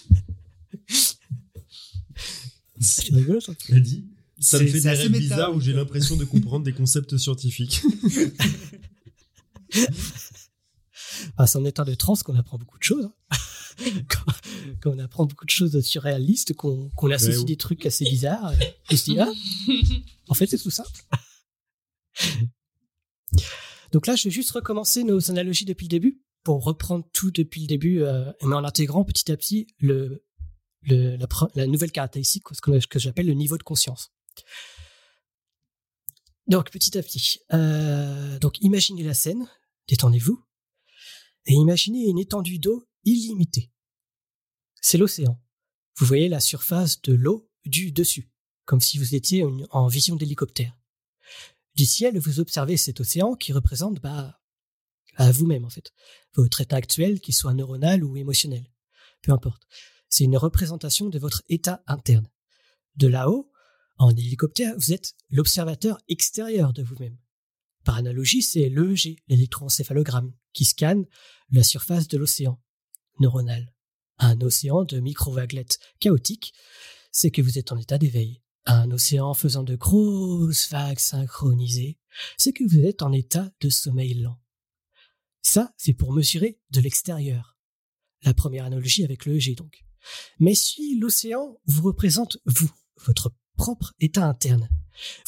C'est rigolo ça. Elle dit. Ça me fait des rêves bizarres où j'ai l'impression de comprendre des concepts scientifiques. <laughs> <laughs> Ah, c'est en état de transe qu'on apprend beaucoup de choses. Hein. <laughs> quand, on apprend beaucoup de choses surréalistes, qu'on associe des trucs assez bizarres, et se dit, ah, en fait, c'est tout simple. <laughs> Donc là, je vais juste recommencer nos analogies depuis le début pour reprendre tout depuis le début, euh, mais en intégrant petit à petit le, le la, nouvelle caractéristique, ce que, que j'appelle le niveau de conscience. Donc petit à petit, euh, donc imaginez la scène, détendez-vous, et imaginez une étendue d'eau illimitée. C'est l'océan. Vous voyez la surface de l'eau du dessus, comme si vous étiez en vision d'hélicoptère. Du ciel, vous observez cet océan qui représente bah, à vous-même en fait, votre état actuel, qu'il soit neuronal ou émotionnel. Peu importe. C'est une représentation de votre état interne. De là-haut, en hélicoptère, vous êtes l'observateur extérieur de vous-même. Par analogie, c'est l'EEG, l'électroencéphalogramme, qui scanne la surface de l'océan neuronal. Un océan de micro-vaguelettes chaotiques, c'est que vous êtes en état d'éveil, un océan faisant de grosses vagues synchronisées, c'est que vous êtes en état de sommeil lent. Ça, c'est pour mesurer de l'extérieur. La première analogie avec le EG donc. Mais si l'océan vous représente vous, votre propre état interne,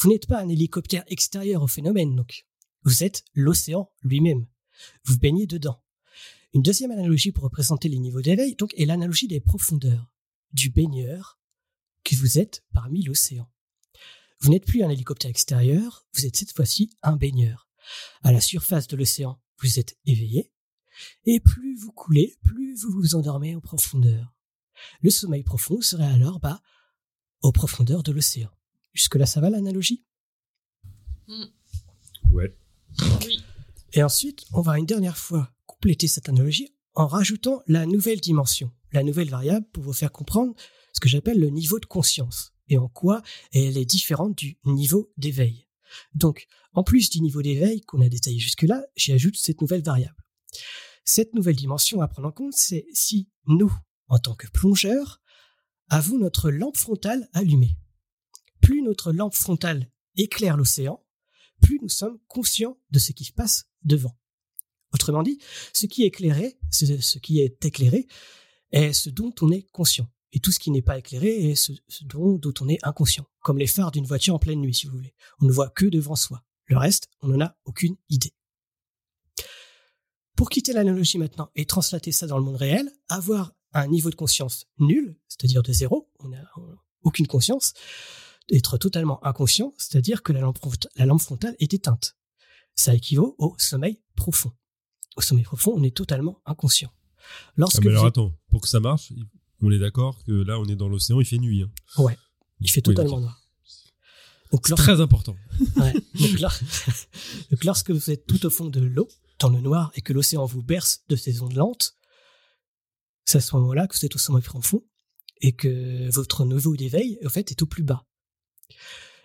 vous n'êtes pas un hélicoptère extérieur au phénomène donc. Vous êtes l'océan lui-même. Vous baignez dedans. Une deuxième analogie pour représenter les niveaux d'éveil donc est l'analogie des profondeurs, du baigneur que vous êtes parmi l'océan. Vous n'êtes plus un hélicoptère extérieur, vous êtes cette fois-ci un baigneur. À la surface de l'océan, vous êtes éveillé, et plus vous coulez, plus vous vous endormez en profondeur. Le sommeil profond serait alors bas aux profondeurs de l'océan. Jusque-là, ça va l'analogie? Hmm. Ouais. Oui. Et ensuite, on va une dernière fois compléter cette analogie en rajoutant la nouvelle dimension, la nouvelle variable pour vous faire comprendre ce que j'appelle le niveau de conscience et en quoi elle est différente du niveau d'éveil. Donc, en plus du niveau d'éveil qu'on a détaillé jusque-là, j'y ajoute cette nouvelle variable. Cette nouvelle dimension à prendre en compte, c'est si nous, en tant que plongeurs, avons notre lampe frontale allumée. Plus notre lampe frontale éclaire l'océan, plus nous sommes conscients de ce qui se passe devant. Autrement dit, ce qui est éclairé, ce qui est éclairé, est ce dont on est conscient. Et tout ce qui n'est pas éclairé est ce, dont, on est inconscient. Comme les phares d'une voiture en pleine nuit, si vous voulez. On ne voit que devant soi. Le reste, on n'en a aucune idée. Pour quitter l'analogie maintenant et translater ça dans le monde réel, avoir un niveau de conscience nul, c'est-à-dire de zéro, on n'a aucune conscience, être totalement inconscient, c'est-à-dire que la lampe frontale est éteinte. Ça équivaut au sommeil profond. Au sommeil profond, on est totalement inconscient. Lorsque ah mais alors attends, pour que ça marche, on est d'accord que là, on est dans l'océan, il fait nuit. Hein. Ouais, il fait totalement noir. C'est très important. <laughs> <laughs> Donc, lorsque vous êtes tout au fond de l'eau, dans le noir, et que l'océan vous berce de ses ondes lentes, c'est à ce moment-là que vous êtes au sommet profond et que votre niveau d'éveil, en fait, est au plus bas.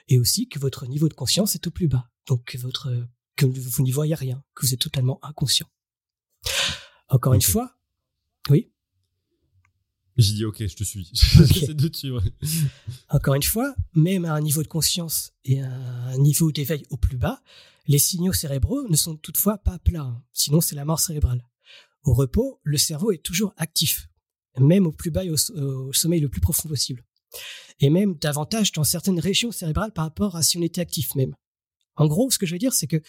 Et aussi que votre niveau de conscience est au plus bas. Donc votre, que vous n'y voyez rien, que vous êtes totalement inconscient. Encore une fois, oui. J'ai dit ok, je te suis. <laughs> De suivre. Encore une fois, même à un niveau de conscience et à un niveau d'éveil au plus bas, les signaux cérébraux ne sont toutefois pas plats. Hein. Sinon, c'est la mort cérébrale. Au repos, le cerveau est toujours actif, même au plus bas et au, sommeil le plus profond possible. Et même davantage dans certaines régions cérébrales par rapport à si on était actif même. En gros, ce que je veux dire, c'est que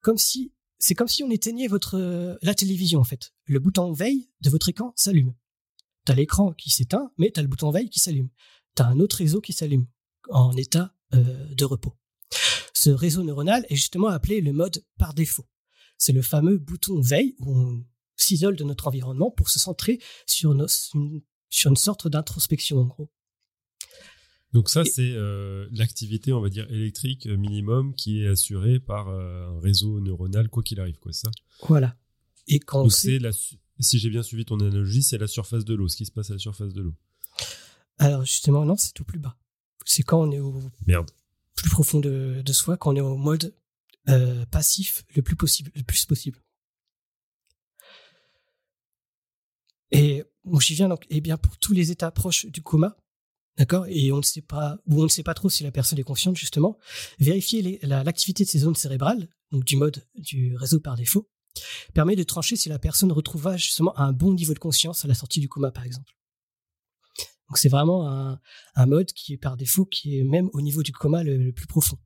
comme si c'est comme si on éteignait votre la télévision en fait. Le bouton veille de votre écran s'allume. T'as l'écran qui s'éteint, mais t'as le bouton veille qui s'allume. T'as un autre réseau qui s'allume en état euh, de repos. Ce réseau neuronal est justement appelé le mode par défaut. C'est le fameux bouton veille où on s'isole de notre environnement pour se centrer sur une sorte d'introspection en gros. Donc ça, c'est euh, l'activité, on va dire, électrique minimum qui est assurée par euh, un réseau neuronal, quoi qu'il arrive, quoi, ça Voilà. Et quand c'est la, si j'ai bien suivi ton analogie, c'est la surface de l'eau, ce qui se passe à la surface de l'eau. Alors justement, non, c'est tout plus bas. C'est quand on est au Merde. plus profond de, soi, quand on est au mode euh, passif le plus possible, le plus possible. Et bon, j'y viens donc. Eh bien, pour tous les états proches du coma, d'accord, et on ne sait pas, ou on ne sait pas trop si la personne est consciente justement, vérifier l'activité de ces zones cérébrales, donc du mode du réseau par défaut, permet de trancher si la personne retrouvera justement un bon niveau de conscience à la sortie du coma, par exemple. Donc c'est vraiment un, mode qui est par défaut, qui est même au niveau du coma le, plus profond.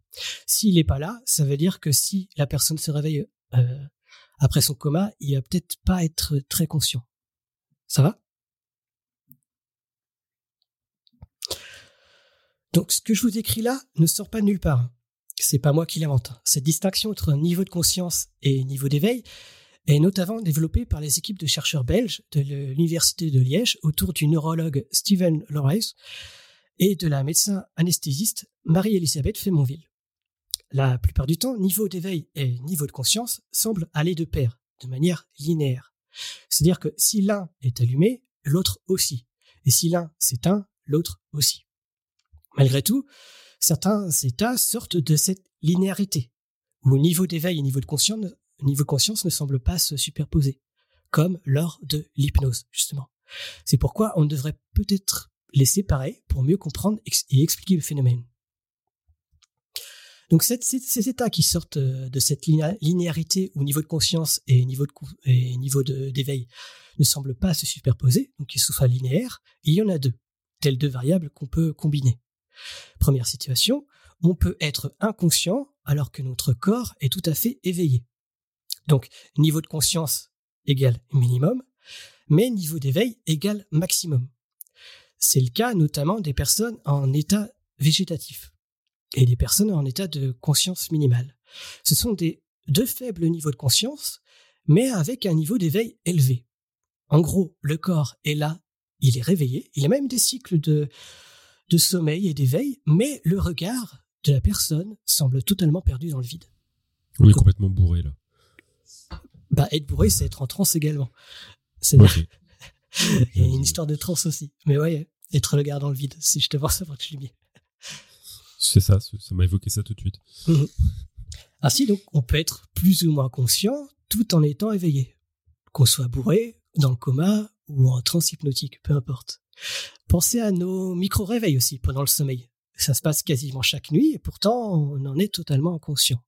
S'il n'est pas là, ça veut dire que si la personne se réveille euh, après son coma, il va peut-être pas être très conscient. Ça va? Donc ce que je vous écris là ne sort pas nulle part c'est pas moi qui l'invente. Cette distinction entre niveau de conscience et niveau d'éveil est notamment développée par les équipes de chercheurs belges de l'Université de Liège autour du neurologue Steven Lorais et de la médecin anesthésiste Marie-Elisabeth Fémonville. La plupart du temps, niveau d'éveil et niveau de conscience semblent aller de pair, de manière linéaire. C'est-à-dire que si l'un est allumé, l'autre aussi. Et si l'un s'éteint, l'autre aussi. Malgré tout, certains états sortent de cette linéarité, où niveau d'éveil et niveau de conscience, niveau conscience ne semblent pas se superposer, comme lors de l'hypnose, justement. C'est pourquoi on devrait peut-être les séparer pour mieux comprendre et expliquer le phénomène. Donc ces états qui sortent euh, de cette linéarité où niveau de conscience et niveau de d'éveil ne semblent pas se superposer, donc ils sont linéaires, il y en a deux, telles deux variables qu'on peut combiner. Première situation, on peut être inconscient alors que notre corps est tout à fait éveillé. Donc niveau de conscience égale minimum, mais niveau d'éveil égale maximum. C'est le cas notamment des personnes en état végétatif et des personnes en état de conscience minimale. Ce sont des deux faibles niveaux de conscience, mais avec un niveau d'éveil élevé. En gros, le corps est là, il est réveillé, il a même des cycles de, de sommeil et d'éveil, mais le regard de la personne semble totalement perdu dans le vide. On est complètement bourré là. Bah, être bourré, c'est être en transe également. C'est <laughs> Il y a une histoire de transe aussi. Mais ouais, être le regard dans le vide. Si je te vois ça, va te lumière. C'est ça, ça m'a évoqué ça tout de suite. Mhm. Ainsi, donc, on peut être plus ou moins conscient tout en étant éveillé. Qu'on soit bourré, dans le coma ou en transe hypnotique, peu importe. Pensez à nos micro-réveils aussi pendant le sommeil. Ça se passe quasiment chaque nuit et pourtant on en est totalement inconscient.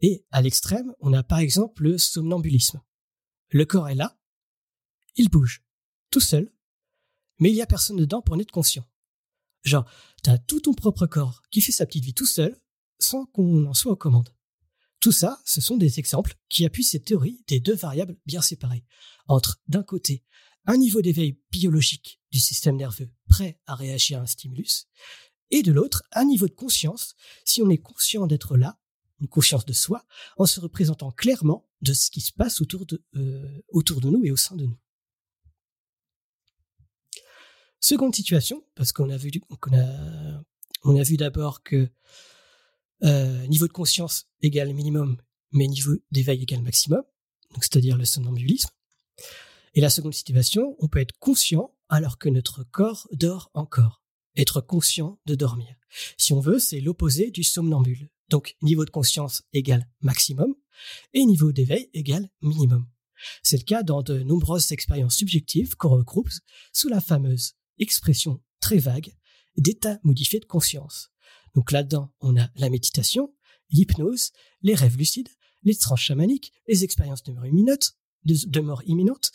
Et à l'extrême, on a par exemple le somnambulisme. Le corps est là, il bouge, tout seul, mais il n'y a personne dedans pour en être conscient. Genre, t'as tout ton propre corps qui fait sa petite vie tout seul, sans qu'on en soit aux commandes. Tout ça, ce sont des exemples qui appuient cette théorie des deux variables bien séparées, entre, d'un côté, un niveau d'éveil biologique du système nerveux prêt à réagir à un stimulus, et de l'autre, un niveau de conscience, si on est conscient d'être là, une conscience de soi, en se représentant clairement de ce qui se passe autour de, euh, autour de nous et au sein de nous. Seconde situation, parce qu'on a vu, on a, on a vu d'abord que euh, niveau de conscience égale minimum, mais niveau d'éveil égale maximum, c'est-à-dire le somnambulisme. Et la seconde situation, on peut être conscient alors que notre corps dort encore. Être conscient de dormir. Si on veut, c'est l'opposé du somnambule. Donc niveau de conscience égale maximum et niveau d'éveil égale minimum. C'est le cas dans de nombreuses expériences subjectives qu'on regroupe sous la fameuse expression très vague d'état modifié de conscience. Donc là-dedans, on a la méditation, l'hypnose, les rêves lucides, les tranches chamaniques, les expériences de mort de, mort imminente.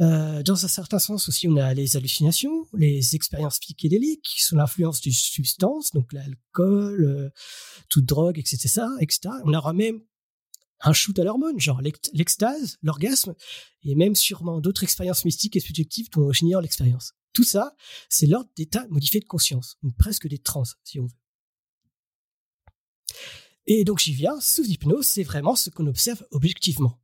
Euh, dans un certain sens aussi, on a les hallucinations, les expériences psychédéliques sous l'influence du substance, donc l'alcool, euh, toute drogue, etc., etc. On aura même un shoot à l'hormone, genre l'extase, l'orgasme, et même sûrement d'autres expériences mystiques et subjectives dont j'ignore l'expérience. Tout ça, c'est l'ordre d'état modifié de conscience, ou presque des trans, si on veut. Et donc j'y viens, sous hypnose, c'est vraiment ce qu'on observe objectivement.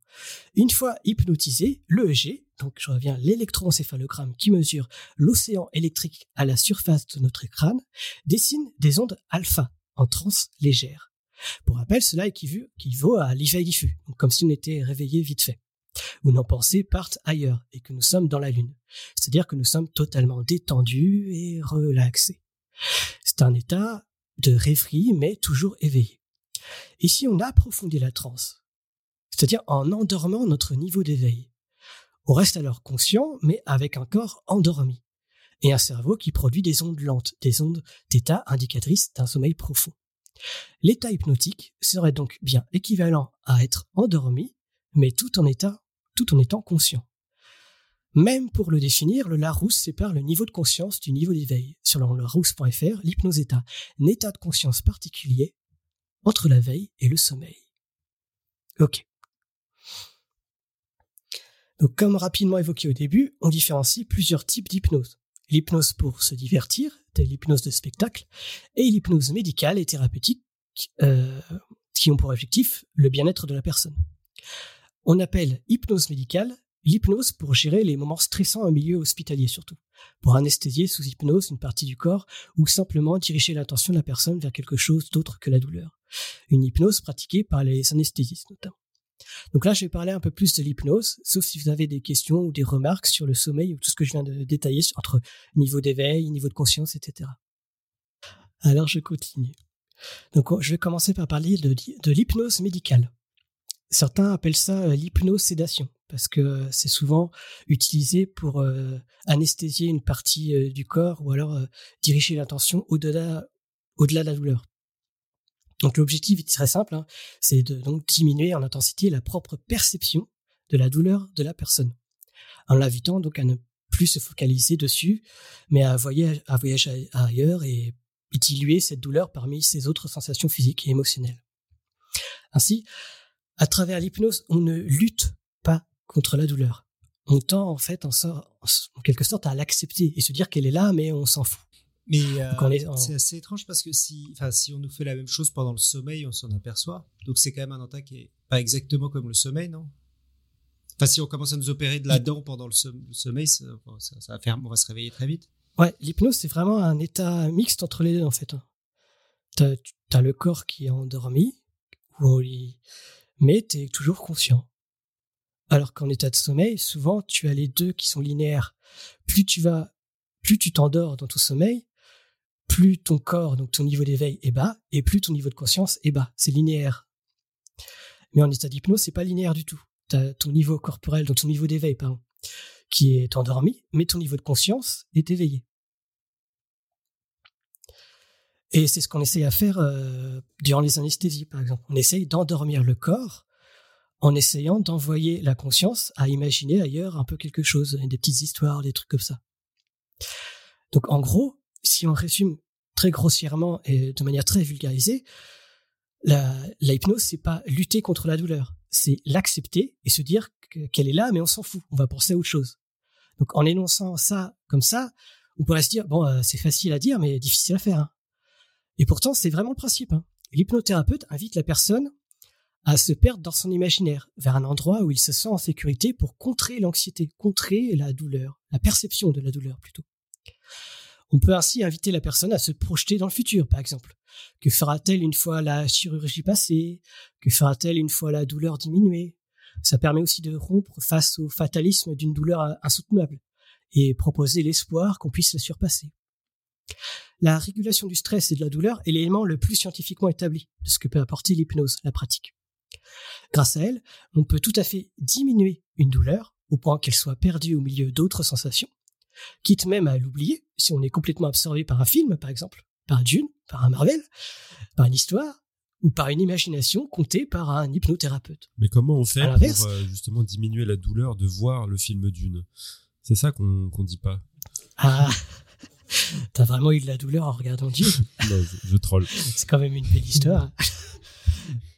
Une fois hypnotisé, l'EEG, donc je reviens l'électroencéphalogramme qui mesure l'océan électrique à la surface de notre crâne, dessine des ondes alpha en transe légère. Pour rappel, cela équivaut à l'éveil diffus, comme si on était réveillé vite fait où nos pensées partent ailleurs et que nous sommes dans la lune. C'est-à-dire que nous sommes totalement détendus et relaxés. C'est un état de rêverie, mais toujours éveillé. Et si on approfondit la transe, c'est-à-dire en endormant notre niveau d'éveil, on reste alors conscient, mais avec un corps endormi, et un cerveau qui produit des ondes lentes, des ondes d'état indicatrices d'un sommeil profond. L'état hypnotique serait donc bien équivalent à être endormi, mais tout en état tout en étant conscient. Même pour le définir, le Larousse sépare le niveau de conscience du niveau d'éveil. Sur le larousse.fr, l'hypnose un état de conscience particulier entre la veille et le sommeil. Ok. Donc, comme rapidement évoqué au début, on différencie plusieurs types d'hypnose. L'hypnose pour se divertir, l'hypnose de spectacle, et l'hypnose médicale et thérapeutique, euh, qui ont pour objectif le bien-être de la personne. On appelle hypnose médicale l'hypnose pour gérer les moments stressants au milieu hospitalier surtout, pour anesthésier sous hypnose une partie du corps ou simplement diriger l'attention de la personne vers quelque chose d'autre que la douleur. Une hypnose pratiquée par les anesthésistes notamment. Donc là, je vais parler un peu plus de l'hypnose, sauf si vous avez des questions ou des remarques sur le sommeil ou tout ce que je viens de détailler entre niveau d'éveil, niveau de conscience, etc. Alors je continue. Donc je vais commencer par parler de l'hypnose médicale. Certains appellent ça euh, l'hypnosédation parce que euh, c'est souvent utilisé pour euh, anesthésier une partie du corps ou alors diriger l'attention au-delà au-delà de la douleur. Donc l'objectif est très simple, hein. c'est de donc diminuer en intensité la propre perception de la douleur de la personne, en l'invitant donc à ne plus se focaliser dessus, mais à voyager, à ailleurs et diluer cette douleur parmi ses autres sensations physiques et émotionnelles. Ainsi, à travers l'hypnose, on ne lutte pas contre la douleur. On tend en fait en, en quelque sorte à l'accepter et se dire qu'elle est là, mais on s'en fout. Mais euh, c'est assez étrange parce que si, si on nous fait la même chose pendant le sommeil, on s'en aperçoit. Donc c'est quand même un état qui est pas exactement comme le sommeil, non? Enfin, si on commence à nous opérer de la dent pendant le, sommeil, ça, va faire, on va se réveiller très vite. Ouais, l'hypnose, c'est vraiment un état mixte entre les deux, en fait. Hein. T'as as le corps qui est endormi, mais tu es toujours conscient. Alors qu'en état de sommeil, souvent, tu as les deux qui sont linéaires. Plus tu vas, plus tu t'endors dans ton sommeil, plus ton corps, donc ton niveau d'éveil est bas, et plus ton niveau de conscience est bas. C'est linéaire. Mais en état d'hypnose, c'est pas linéaire du tout. Ton niveau corporel, donc ton niveau d'éveil, pardon, qui est endormi, mais ton niveau de conscience est éveillé. Et c'est ce qu'on essaye à faire euh, durant les anesthésies, par exemple. On essaye d'endormir le corps en essayant d'envoyer la conscience à imaginer ailleurs un peu quelque chose, des petites histoires, des trucs comme ça. Donc en gros, si on résume très grossièrement et de manière très vulgarisée, la, la hypnose, c'est pas lutter contre la douleur, c'est l'accepter et se dire qu'elle est là, mais on s'en fout, on va penser à autre chose. Donc en énonçant ça comme ça, on pourrait se dire bon, euh, c'est facile à dire, mais difficile à faire. Hein. Et pourtant, c'est vraiment le principe. Hein. L'hypnothérapeute invite la personne à se perdre dans son imaginaire, vers un endroit où il se sent en sécurité pour contrer l'anxiété, contrer la douleur, la perception de la douleur plutôt. On peut ainsi inviter la personne à se projeter dans le futur, par exemple. Que fera-t-elle une fois la chirurgie passée? Que fera-t-elle une fois la douleur diminuée? Ça permet aussi de rompre face au fatalisme d'une douleur insoutenable et proposer l'espoir qu'on puisse la surpasser. La régulation du stress et de la douleur est l'élément le plus scientifiquement établi de ce que peut apporter l'hypnose, la pratique. Grâce à elle, on peut tout à fait diminuer une douleur au point qu'elle soit perdue au milieu d'autres sensations, quitte même à l'oublier si on est complètement absorbé par un film, par exemple, par un Dune, par un Marvel, par une histoire, ou par une imagination comptée par un hypnothérapeute. Mais comment on fait pour euh, justement diminuer la douleur de voir le film Dune? C'est ça qu'on qu'on dit pas. Ah <laughs> T'as vraiment eu de la douleur en regardant Dieu <laughs> Non, je, troll. C'est quand même une belle histoire. <laughs>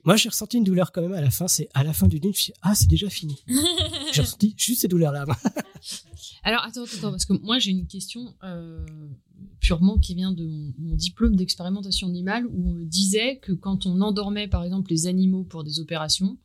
Moi, j'ai ressenti une douleur quand même à la fin. C'est à la fin du dîner, je me suis dit, ah, c'est déjà fini. j'ai <laughs> ressenti juste ces douleurs-là. <laughs> Alors, attends, attends, parce que moi, j'ai une question euh, purement qui vient de mon, diplôme d'expérimentation animale où on me disait que quand on endormait, par exemple, les animaux pour des opérations,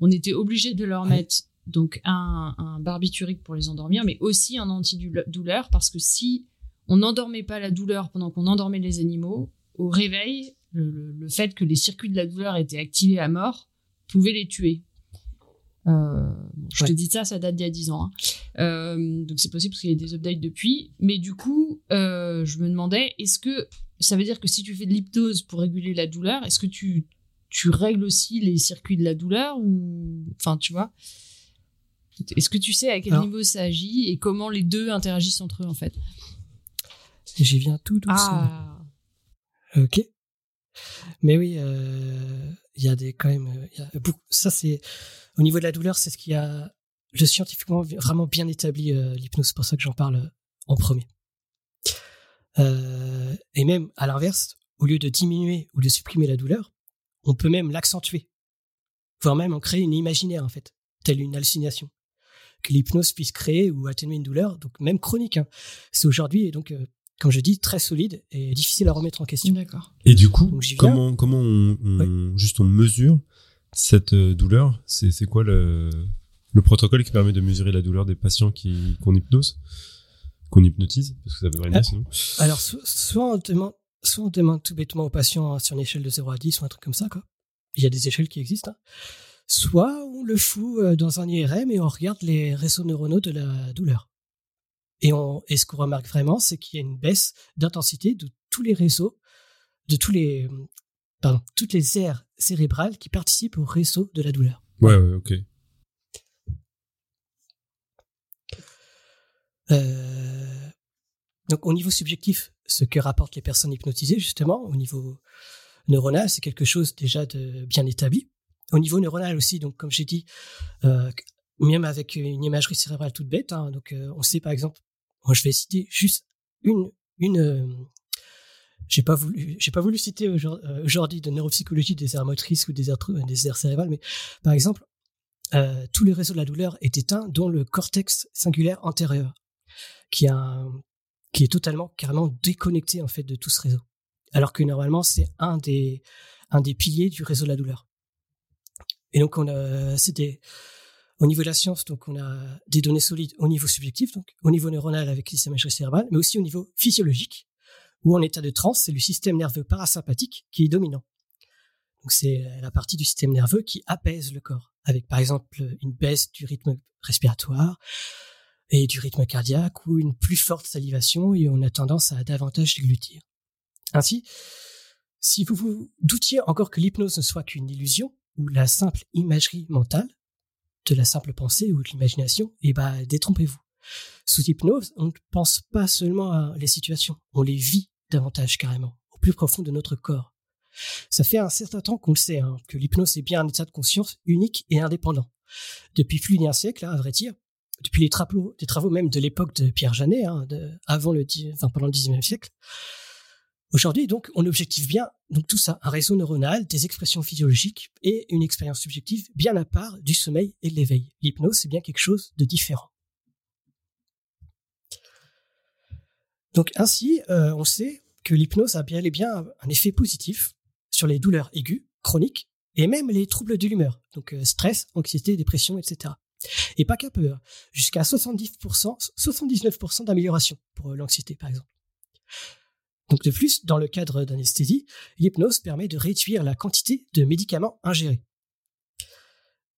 on était obligé de leur mettre donc un, un barbiturique pour les endormir, mais aussi un antidouleur parce que si on n'endormait pas la douleur pendant qu'on endormait les animaux. Au réveil, le, fait que les circuits de la douleur étaient activés à mort pouvait les tuer. Euh, je te dis ça, ça date d'il y a 10 ans. Hein. Euh, donc c'est possible parce qu'il y a des updates depuis. Mais du coup, euh, je me demandais, est-ce que ça veut dire que si tu fais de l'hypnose pour réguler la douleur, est-ce que tu, tu règles aussi les circuits de la douleur ou enfin tu vois? Est-ce que tu sais à quel niveau ça agit et comment les deux interagissent entre eux en fait? J'y viens tout doucement. Ah. Ok. Mais oui, euh, il y a des quand même. A ça c'est au niveau de la douleur, c'est ce qui a le scientifiquement vraiment bien établi euh, l'hypnose. C'est pour ça que j'en parle euh, en premier. Euh, et même à l'inverse, au lieu de diminuer ou de supprimer la douleur, on peut même l'accentuer, voire même en créer une imaginaire en fait, telle une hallucination que l'hypnose puisse créer ou atténuer une douleur, donc même chronique. Hein. C'est aujourd'hui donc comme je dis, très solide et difficile à remettre en question. D'accord. Et du coup, comment, comment on, juste on mesure cette euh, douleur? C'est quoi le, le protocole qui permet de mesurer la douleur des patients qu'on hypnose, qu'on hypnotise, parce que ça veut rien dire sinon. Alors, soit on demande, soit on demande tout bêtement aux patients sur une échelle de 0 à 10 ou un truc comme ça, quoi. Il y a des échelles qui existent. Hein. Soit on le fout euh, dans un IRM et on regarde les réseaux neuronaux de la douleur. Et, on, et ce qu'on remarque vraiment, c'est qu'il y a une baisse d'intensité de tous les réseaux, de tous les, pardon, toutes les aires cérébrales qui participent au réseau de la douleur. Ouais, ouais, ok. Euh, donc au niveau subjectif, ce que rapportent les personnes hypnotisées, justement, au niveau neuronal, c'est quelque chose déjà de bien établi. Au niveau neuronal aussi, donc comme j'ai dit, euh, même avec une imagerie cérébrale toute bête, hein, donc euh, on sait par exemple, moi je vais citer juste une une euh, j'ai pas voulu j'ai pas voulu citer euh, aujourd'hui de neuropsychologie des aires motrices ou des aires des aires cérébrales mais par exemple euh, tous les réseaux de la douleur est éteint dont le cortex singulaire antérieur qui a qui est totalement carrément déconnecté en fait de tout ce réseau. Alors que normalement c'est un des un des piliers du réseau de la douleur. Et donc on a c'était au niveau de la science, donc on a des données solides au niveau subjectif, donc au niveau neuronal avec les cérébral, mais aussi au niveau physiologique, où en état de transe, c'est le système nerveux parasympathique qui est dominant. Donc c'est la partie du système nerveux qui apaise le corps, avec par exemple une baisse du rythme respiratoire et du rythme cardiaque ou une plus forte salivation et on a tendance à davantage déglutir. Ainsi, si vous vous doutiez encore que l'hypnose ne soit qu'une illusion ou la simple imagerie mentale, de la simple pensée ou de l'imagination, et eh bah ben, détrompez-vous. Sous hypnose, on ne pense pas seulement à les situations, on les vit davantage carrément, au plus profond de notre corps. Ça fait un certain temps qu'on le sait, hein, que l'hypnose est bien un état de conscience unique et indépendant. Depuis plus d'un siècle, à vrai dire, depuis les travaux, des travaux même de l'époque de Pierre Janet, hein, avant le, pendant le 19e siècle, Aujourd'hui, donc, on objective bien donc tout ça, un réseau neuronal, des expressions physiologiques et une expérience subjective bien à part du sommeil et de l'éveil. L'hypnose, c'est bien quelque chose de différent. Donc ainsi, euh, on sait que l'hypnose a bien et bien un effet positif sur les douleurs aiguës, chroniques, et même les troubles de l'humeur, donc euh, stress, anxiété, dépression, etc. Et pas qu'un peu, hein. jusqu'à 70%, 79% d'amélioration pour euh, l'anxiété par exemple. Donc de plus, dans le cadre d'anesthésie, l'hypnose permet de réduire la quantité de médicaments ingérés.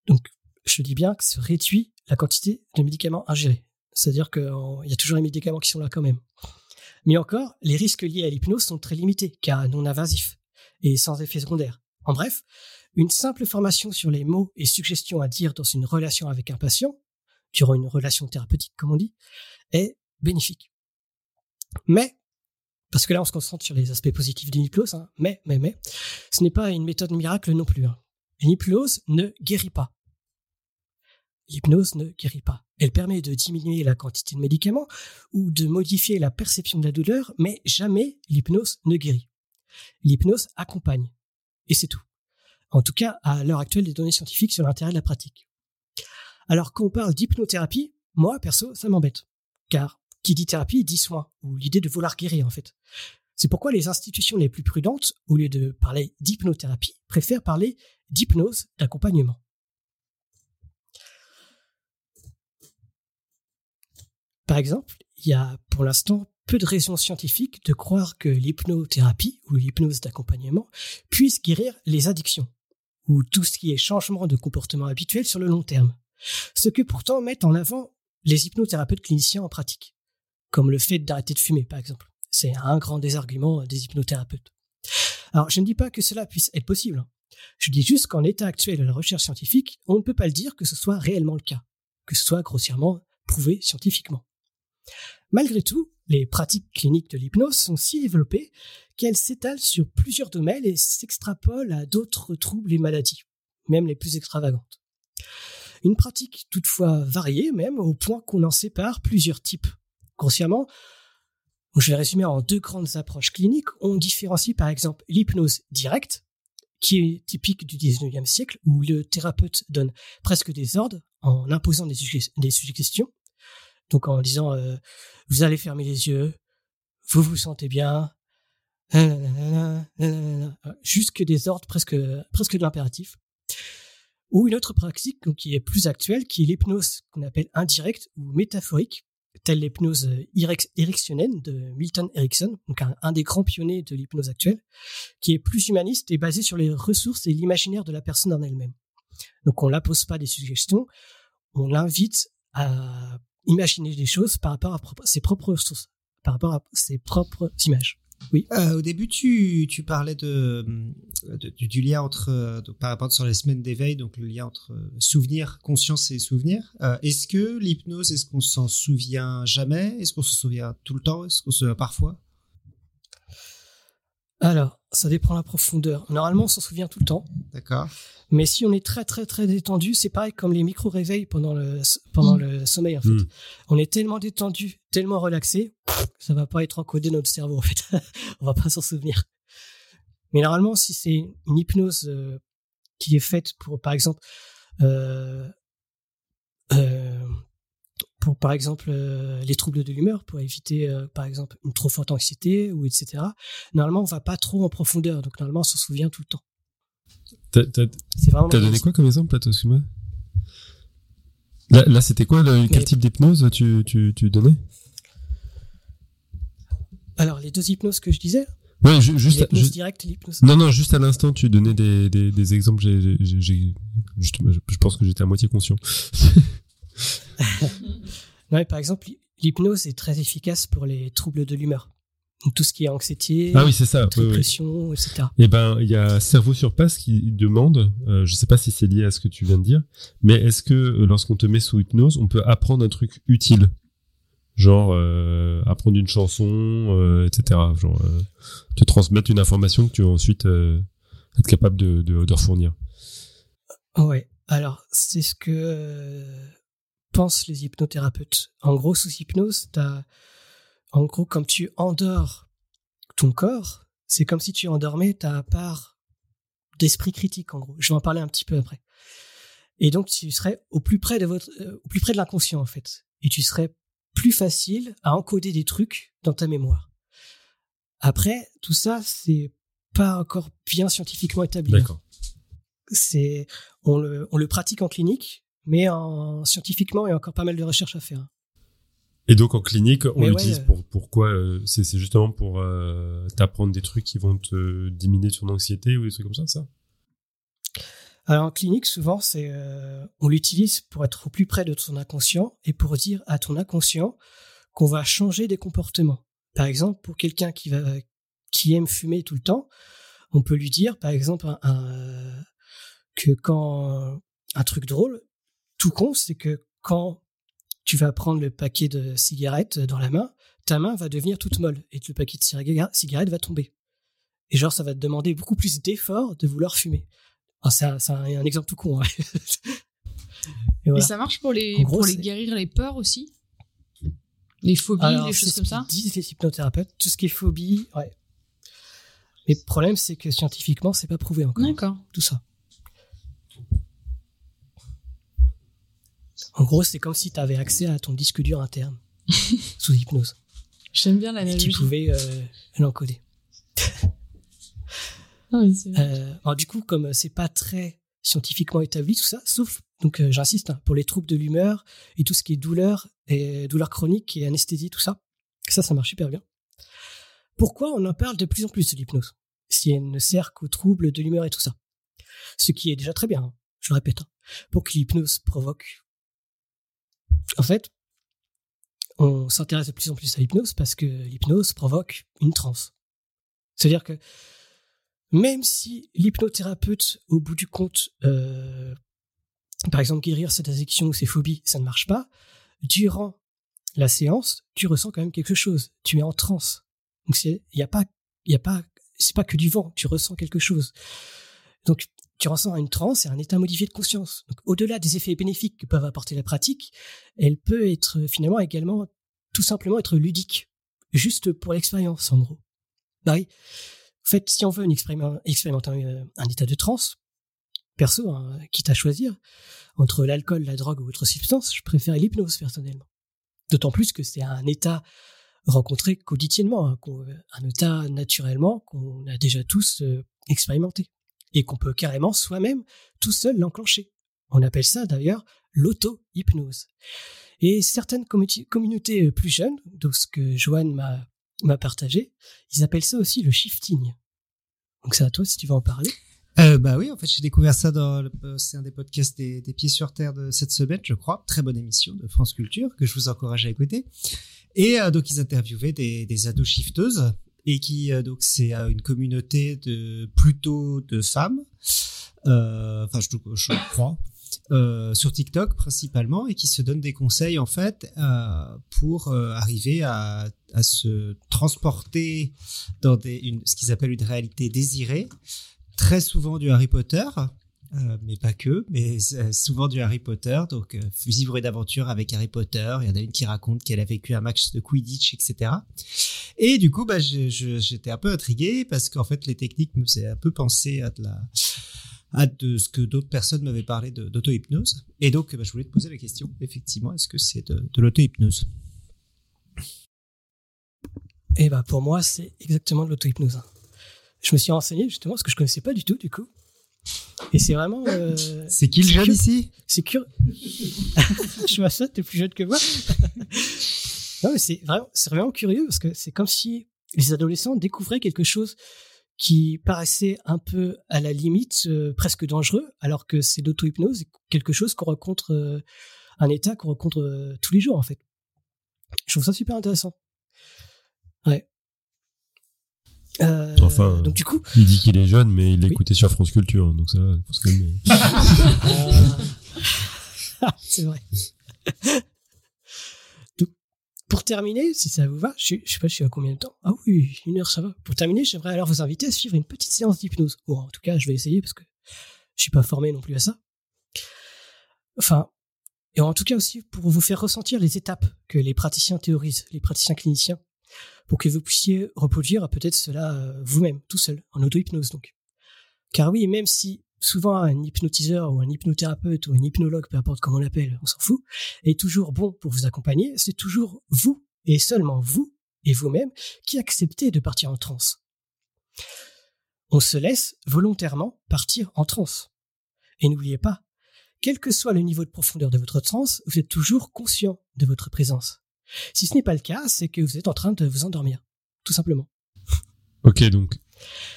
Donc je dis bien que ça réduit la quantité de médicaments ingérés. C'est-à-dire qu'il y a toujours les médicaments qui sont là quand même. Mais encore, les risques liés à l'hypnose sont très limités, car non invasifs et sans effet secondaire. En bref, une simple formation sur les mots et suggestions à dire dans une relation avec un patient, durant une relation thérapeutique comme on dit, est bénéfique. Mais parce que là, on se concentre sur les aspects positifs hypnose, hein. mais, mais, mais, ce n'est pas une méthode miracle non plus. Hein. Une hypnose ne guérit pas. L'hypnose ne guérit pas. Elle permet de diminuer la quantité de médicaments ou de modifier la perception de la douleur, mais jamais l'hypnose ne guérit. L'hypnose accompagne. Et c'est tout. En tout cas, à l'heure actuelle, des données scientifiques sur l'intérêt de la pratique. Alors, quand on parle d'hypnothérapie, moi, perso, ça m'embête. Car qui dit thérapie dit soin, ou l'idée de vouloir guérir en fait. C'est pourquoi les institutions les plus prudentes, au lieu de parler d'hypnothérapie, préfèrent parler d'hypnose d'accompagnement. Par exemple, il y a pour l'instant peu de raisons scientifiques de croire que l'hypnothérapie ou l'hypnose d'accompagnement puisse guérir les addictions ou tout ce qui est changement de comportement habituel sur le long terme. Ce que pourtant mettent en avant les hypnothérapeutes cliniciens en pratique comme le fait d'arrêter de fumer, par exemple. C'est un grand désargument des hypnothérapeutes. Alors, je ne dis pas que cela puisse être possible. Hein. Je dis juste qu'en l'état actuel de la recherche scientifique, on ne peut pas le dire que ce soit réellement le cas, que ce soit grossièrement prouvé scientifiquement. Malgré tout, les pratiques cliniques de l'hypnose sont si développées qu'elles s'étalent sur plusieurs domaines et s'extrapolent à d'autres troubles et maladies, même les plus extravagantes. Une pratique toutefois variée même au point qu'on en sépare plusieurs types je vais résumer en deux grandes approches cliniques. On différencie par exemple l'hypnose directe, qui est typique du 19e siècle, où le thérapeute donne presque des ordres en imposant des, suggestions. Donc en disant, euh, vous allez fermer les yeux, vous vous sentez bien, jusque des ordres presque, presque de l'impératif. Ou une autre pratique qui est plus actuelle, qui est l'hypnose qu'on appelle indirecte ou métaphorique, telle l'hypnose érectionnelle de Milton Erickson, donc un, des grands pionniers de l'hypnose actuelle, qui est plus humaniste et basée sur les ressources et l'imaginaire de la personne en elle-même. Donc on pose pas des suggestions, on l'invite à imaginer des choses par rapport à ses propres ressources, par rapport à ses propres images. Oui. Euh, au début, tu, parlais du, lien entre, euh, par rapport sur les semaines d'éveil, donc le lien entre euh, souvenir, conscience et souvenir. est-ce que l'hypnose, est-ce qu'on s'en souvient jamais? Est-ce qu'on se souvient tout le temps? Est-ce qu'on se souvient parfois? Alors, ça dépend de la profondeur. Normalement, on s'en souvient tout le temps. D'accord. Mais si on est très très très détendu, c'est pareil comme les micro-réveils pendant le, pendant le sommeil en fait. Mm. On est tellement détendu, tellement relaxé, ça va pas être encodé dans notre cerveau en fait. <laughs> on va pas s'en souvenir. Mais normalement, si c'est une hypnose euh, qui est faite pour, par exemple, euh, euh, pour par exemple euh, les troubles de l'humeur, pour éviter euh, par exemple une trop forte anxiété ou etc. Normalement, on va pas trop en profondeur, donc normalement, on s'en souvient tout le temps. T'as donné quoi comme exemple, Tosuma Là, là c'était quoi le, Quel Mais- type d'hypnose tu, tu, tu donnais? Alors, les deux hypnoses que je disais, Ouais, ju- juste, l'hypnose directe l'hypnose. Non, non, juste à l'instant, tu donnais des, des, des exemples. J'ai, je pense que j'étais à moitié conscient. <laughs> <laughs> Non, mais par exemple, l'hypnose est très efficace pour les troubles de l'humeur. Tout ce qui est anxiété, Ah oui, c'est ça. dépression, etc. Eh ben, il y a Cerveau sur Passe qui demande, euh, je sais pas si c'est lié à ce que tu viens de dire, mais est-ce que euh, lorsqu'on te met sous hypnose, on peut apprendre un truc utile? Genre euh, apprendre une chanson, euh, etc. Genre euh, te transmettre une information que tu vas ensuite être capable de, de, de refournir. Ouais. Alors, c'est ce que pensent les hypnothérapeutes. En gros, sous hypnose, t'as, en gros, comme tu endors ton corps, c'est comme si tu endormais ta part d'esprit critique, en gros. Je vais en parler un petit peu après. Et donc, tu serais au plus près de votre, euh, au plus près de l'inconscient, en fait. Et tu serais plus facile à encoder des trucs dans ta mémoire. Après, tout ça, c'est pas encore bien scientifiquement établi. D'accord. C'est, on le, on le pratique en clinique, mais en, scientifiquement, il y a encore pas mal de recherches à faire. Et donc en clinique, on ouais, l'utilise pour pourquoi euh, C'est c'est justement pour euh, t'apprendre des trucs qui vont te diminuer ton anxiété ou des trucs comme ça, ça? Alors en clinique, souvent, c'est, euh, on l'utilise pour être au plus près de ton inconscient et pour dire à ton inconscient qu'on va changer des comportements. Par exemple, pour quelqu'un qui va, qui aime fumer tout le temps, on peut lui dire, par exemple, un- un- que quand un truc drôle, tout con, c'est que quand tu vas prendre le paquet de cigarettes dans la main, ta main va devenir toute molle et le paquet de ciga- cigarettes va tomber. Et genre, ça va te demander beaucoup plus d'efforts de vouloir fumer. C'est un, exemple tout con. hein. <laughs> Et ça marche pour les, En gros, pour les c'est- guérir les peurs aussi? Les phobies, Alors, les choses ce comme ça? disent les hypnothérapeutes, tout ce qui est phobie, ouais. Mais le problème, c'est que scientifiquement, c'est pas prouvé encore, D'accord. tout ça. En gros, c'est comme si tu avais accès à ton disque dur interne, <laughs> sous hypnose. J'aime bien Et l'analogie. tu pouvais euh, l'encoder. <laughs> Euh, alors, du coup, comme c'est pas très scientifiquement établi tout ça, sauf donc euh, j'insiste hein, pour les troubles de l'humeur et tout ce qui est douleur et douleur chronique et anesthésie tout ça, ça ça marche super bien. Pourquoi on en parle de plus en plus de l'hypnose si elle ne sert qu'aux troubles de l'humeur et tout ça, ce qui est déjà très bien. hein, je le répète, hein, pour que l'hypnose provoque. En fait, on s'intéresse de plus en plus à l'hypnose parce que l'hypnose provoque une transe. C'est-à-dire que même si l'hypnothérapeute, au bout du compte, euh, par exemple, guérir cette addiction ou ces phobies, ça ne marche pas, durant la séance, tu ressens quand même quelque chose. Tu es en transe. Donc, il a pas, il a pas, c'est pas que du vent, tu ressens quelque chose. Donc, tu ressens une transe et un état modifié de conscience. Donc, au-delà des effets bénéfiques que peuvent apporter la pratique, elle peut être finalement également, tout simplement être ludique. Juste pour l'expérience, en gros. Bah oui. En fait, si on veut expérimenter un, un état de transe, perso, hein, quitte à choisir, entre l'alcool, la drogue ou autre substance, je préfère l'hypnose personnellement. D'autant plus que c'est un état rencontré quotidiennement, hein, qu'on- un état naturellement qu'on a déjà tous euh, expérimenté et qu'on peut carrément soi-même tout seul l'enclencher. On appelle ça d'ailleurs l'auto-hypnose. Et certaines commu- communautés euh, plus jeunes, donc ce que Joanne m'a partagé, ils appellent ça aussi le shifting. Donc c'est à toi si tu veux en parler. Euh, bah oui, en fait, j'ai découvert ça dans euh, c'est un des podcasts des, des Pieds sur Terre de cette semaine, je crois. Très bonne émission de France Culture que je vous encourage à écouter. Et euh, donc ils interviewaient des, des ados shifteuses et qui euh, donc c'est euh, une communauté de plutôt de femmes. Euh, Enfin, je, je crois. sur TikTok principalement et qui se donne des conseils en fait pour arriver à, à, se transporter dans des, une, ce qu'ils appellent une réalité désirée. Très souvent du Harry Potter, euh, mais pas que, mais souvent du Harry Potter. Donc, euh, vivre une aventure avec Harry Potter. Il y en a une qui raconte qu'elle a vécu un match de Quidditch, etc. Et du coup, bah, j'étais un peu intrigué parce qu'en fait, les techniques me faisaient un peu penser à de la à de ce que d'autres personnes m'avaient parlé d'auto-hypnose. Et donc, bah, je voulais te poser la question, effectivement, est-ce que c'est de, de l'auto-hypnose? Eh bah, pour moi, c'est exactement de l'auto-hypnose. Je me suis renseigné justement parce que je connaissais pas du tout, du coup. Et c'est vraiment. Euh, <laughs> c'est qui le jeune ici? C'est curieux. <laughs> je vois ça, t'es plus jeune que moi. Non, mais c'est vraiment, c'est vraiment curieux parce que c'est comme si les adolescents découvraient quelque chose qui paraissait un peu à la limite, euh, presque dangereux, alors que c'est l'auto-hypnose, quelque chose qu'on rencontre, euh, un état qu'on rencontre tous les jours en fait. Je trouve ça super intéressant. Ouais. Euh, enfin, donc du coup, il dit qu'il est jeune, mais il l'écoutait sur France Culture, donc ça, faut se calmer. c'est vrai. Pour terminer, si ça vous va, je, je sais pas, je suis à combien de temps? Ah oui, une heure, ça va. Pour terminer, j'aimerais alors vous inviter à suivre une petite séance d'hypnose. Ou en tout cas, je vais essayer parce que je suis pas formé non plus à ça. Enfin, et en tout cas aussi pour vous faire ressentir les étapes que les praticiens théorisent, les praticiens cliniciens pour que vous puissiez reproduire peut-être cela euh, vous-même, tout seul, en auto-hypnose donc. Car oui, même si souvent un hypnotiseur ou un hypnothérapeute ou un hypnologue, peu importe comment on l'appelle, on s'en fout, est toujours bon pour vous accompagner, c'est toujours vous et seulement vous et vous-même qui acceptez de partir en transe. On se laisse volontairement partir en transe. Et n'oubliez pas, quel que soit le niveau de profondeur de votre transe, vous êtes toujours conscient de votre présence. Si ce n'est pas le cas, c'est que vous êtes en train de vous endormir, tout simplement. Ok, donc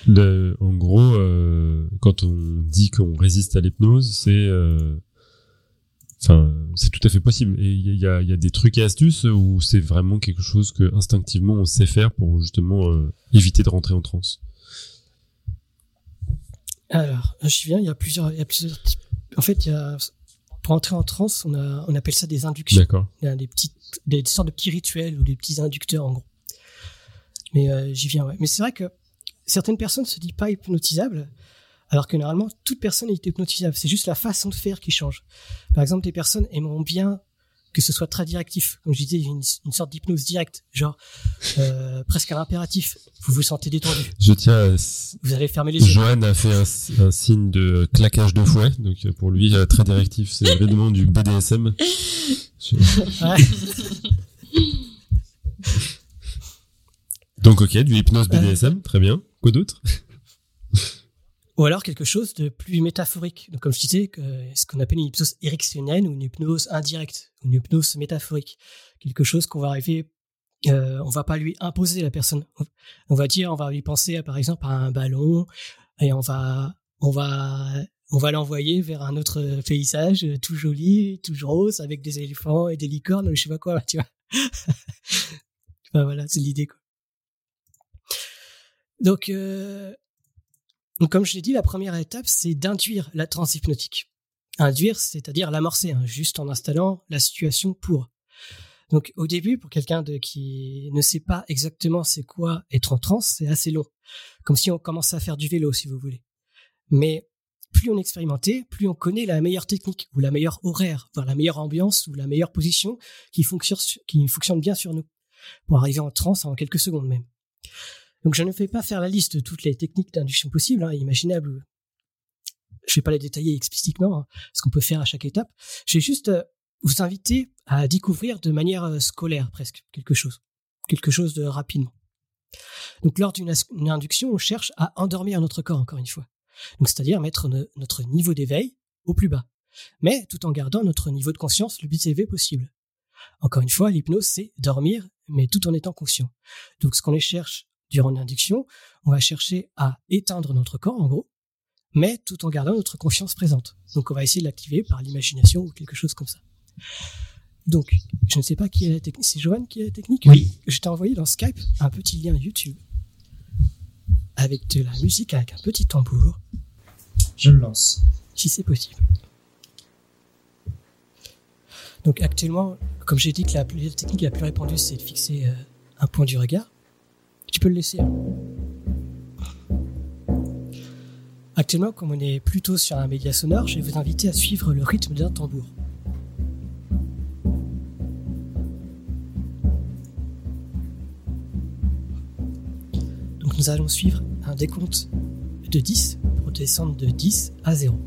en gros, euh, quand on dit qu'on résiste à l'hypnose, c'est euh, c'est tout à fait possible. Et il y a, y a, des trucs et astuces où c'est vraiment quelque chose que instinctivement on sait faire pour justement euh, éviter de rentrer en transe? Alors, je viens. Il y a plusieurs, il y a plusieurs types. En fait, il y a pour entrer en transe, on, a, on appelle ça des inductions. D'accord. Il y a des petites, des sortes de petits rituels ou des petits inducteurs en gros. Mais j'y viens, ouais. Mais c'est vrai que certaines personnes se disent pas hypnotisables, alors que normalement toute personne est hypnotisable. C'est juste la façon de faire qui change. Par exemple, des personnes aimeront bien que ce soit très directif. Comme je disais, une, une sorte d'hypnose directe, genre euh, <laughs> presque un impératif. Vous vous sentez détendu. Je tiens. vous allez fermer les yeux. Johan a fait un, signe de claquage de fouet, donc pour lui euh, très directif. C'est l'événement du BDSM. donc ok, du hypnose BDSM, très bien. Quoi d'autre <laughs> ou alors quelque chose de plus métaphorique. Donc, comme je disais, ce qu'on appelle une hypnose érectionnelle ou une hypnose indirecte, une hypnose métaphorique. Quelque chose qu'on va arriver, euh, on va pas lui imposer la personne. On va dire, on va lui penser, à, par exemple, à un ballon, et on va, on va, on va l'envoyer vers un autre paysage euh, tout joli, tout rose, avec des éléphants et des licornes, je sais pas quoi, tu vois. <laughs> voilà, c'est l'idée, quoi. Donc, euh, comme je l'ai dit, la première étape, c'est d'induire la transe hypnotique. Induire, c'est-à-dire l'amorcer, hein, juste en installant la situation pour. Donc, au début, pour quelqu'un qui ne sait pas exactement c'est quoi être en transe, c'est assez long. Comme si on commençait à faire du vélo, si vous voulez. Mais plus on expérimentait, plus on connaît la meilleure technique, ou la meilleure horaire, voire la meilleure ambiance, ou la meilleure position qui fonctionne, qui fonctionne bien sur nous. Pour arriver en transe en quelques secondes même. Donc je ne fais pas faire la liste de toutes les techniques d'induction possibles, hein, imaginables. Je ne vais pas les détailler explicitement, hein, ce qu'on peut faire à chaque étape. Je vais juste euh, vous inviter à découvrir de manière euh, scolaire presque quelque chose, quelque chose de rapidement. Donc lors d'une induction, on cherche à endormir notre corps encore une fois. C'est-à-dire mettre notre niveau d'éveil au plus bas, mais tout en gardant notre niveau de conscience le plus élevé possible. Encore une fois, l'hypnose c'est dormir, mais tout en étant conscient. Donc ce qu'on cherche durant l'induction, on va chercher à éteindre notre corps, en gros, mais tout en gardant notre conscience présente. Donc on va essayer de l'activer par l'imagination ou quelque chose comme ça. Donc, je ne sais pas qui est la technique. C'est Johan qui est la technique Oui. Je t'ai envoyé dans Skype un petit lien YouTube avec de la musique, avec un petit tambour. Je le lance. Si c'est possible. Donc actuellement, comme j'ai dit que la, technique la plus répandue, c'est de fixer euh, un point du regard. Tu peux le laisser. Hein. Actuellement, comme on est plutôt sur un média sonore, je vais vous inviter à suivre le rythme d'un tambour. Donc nous allons suivre un décompte de 10 pour descendre de 10 à 0.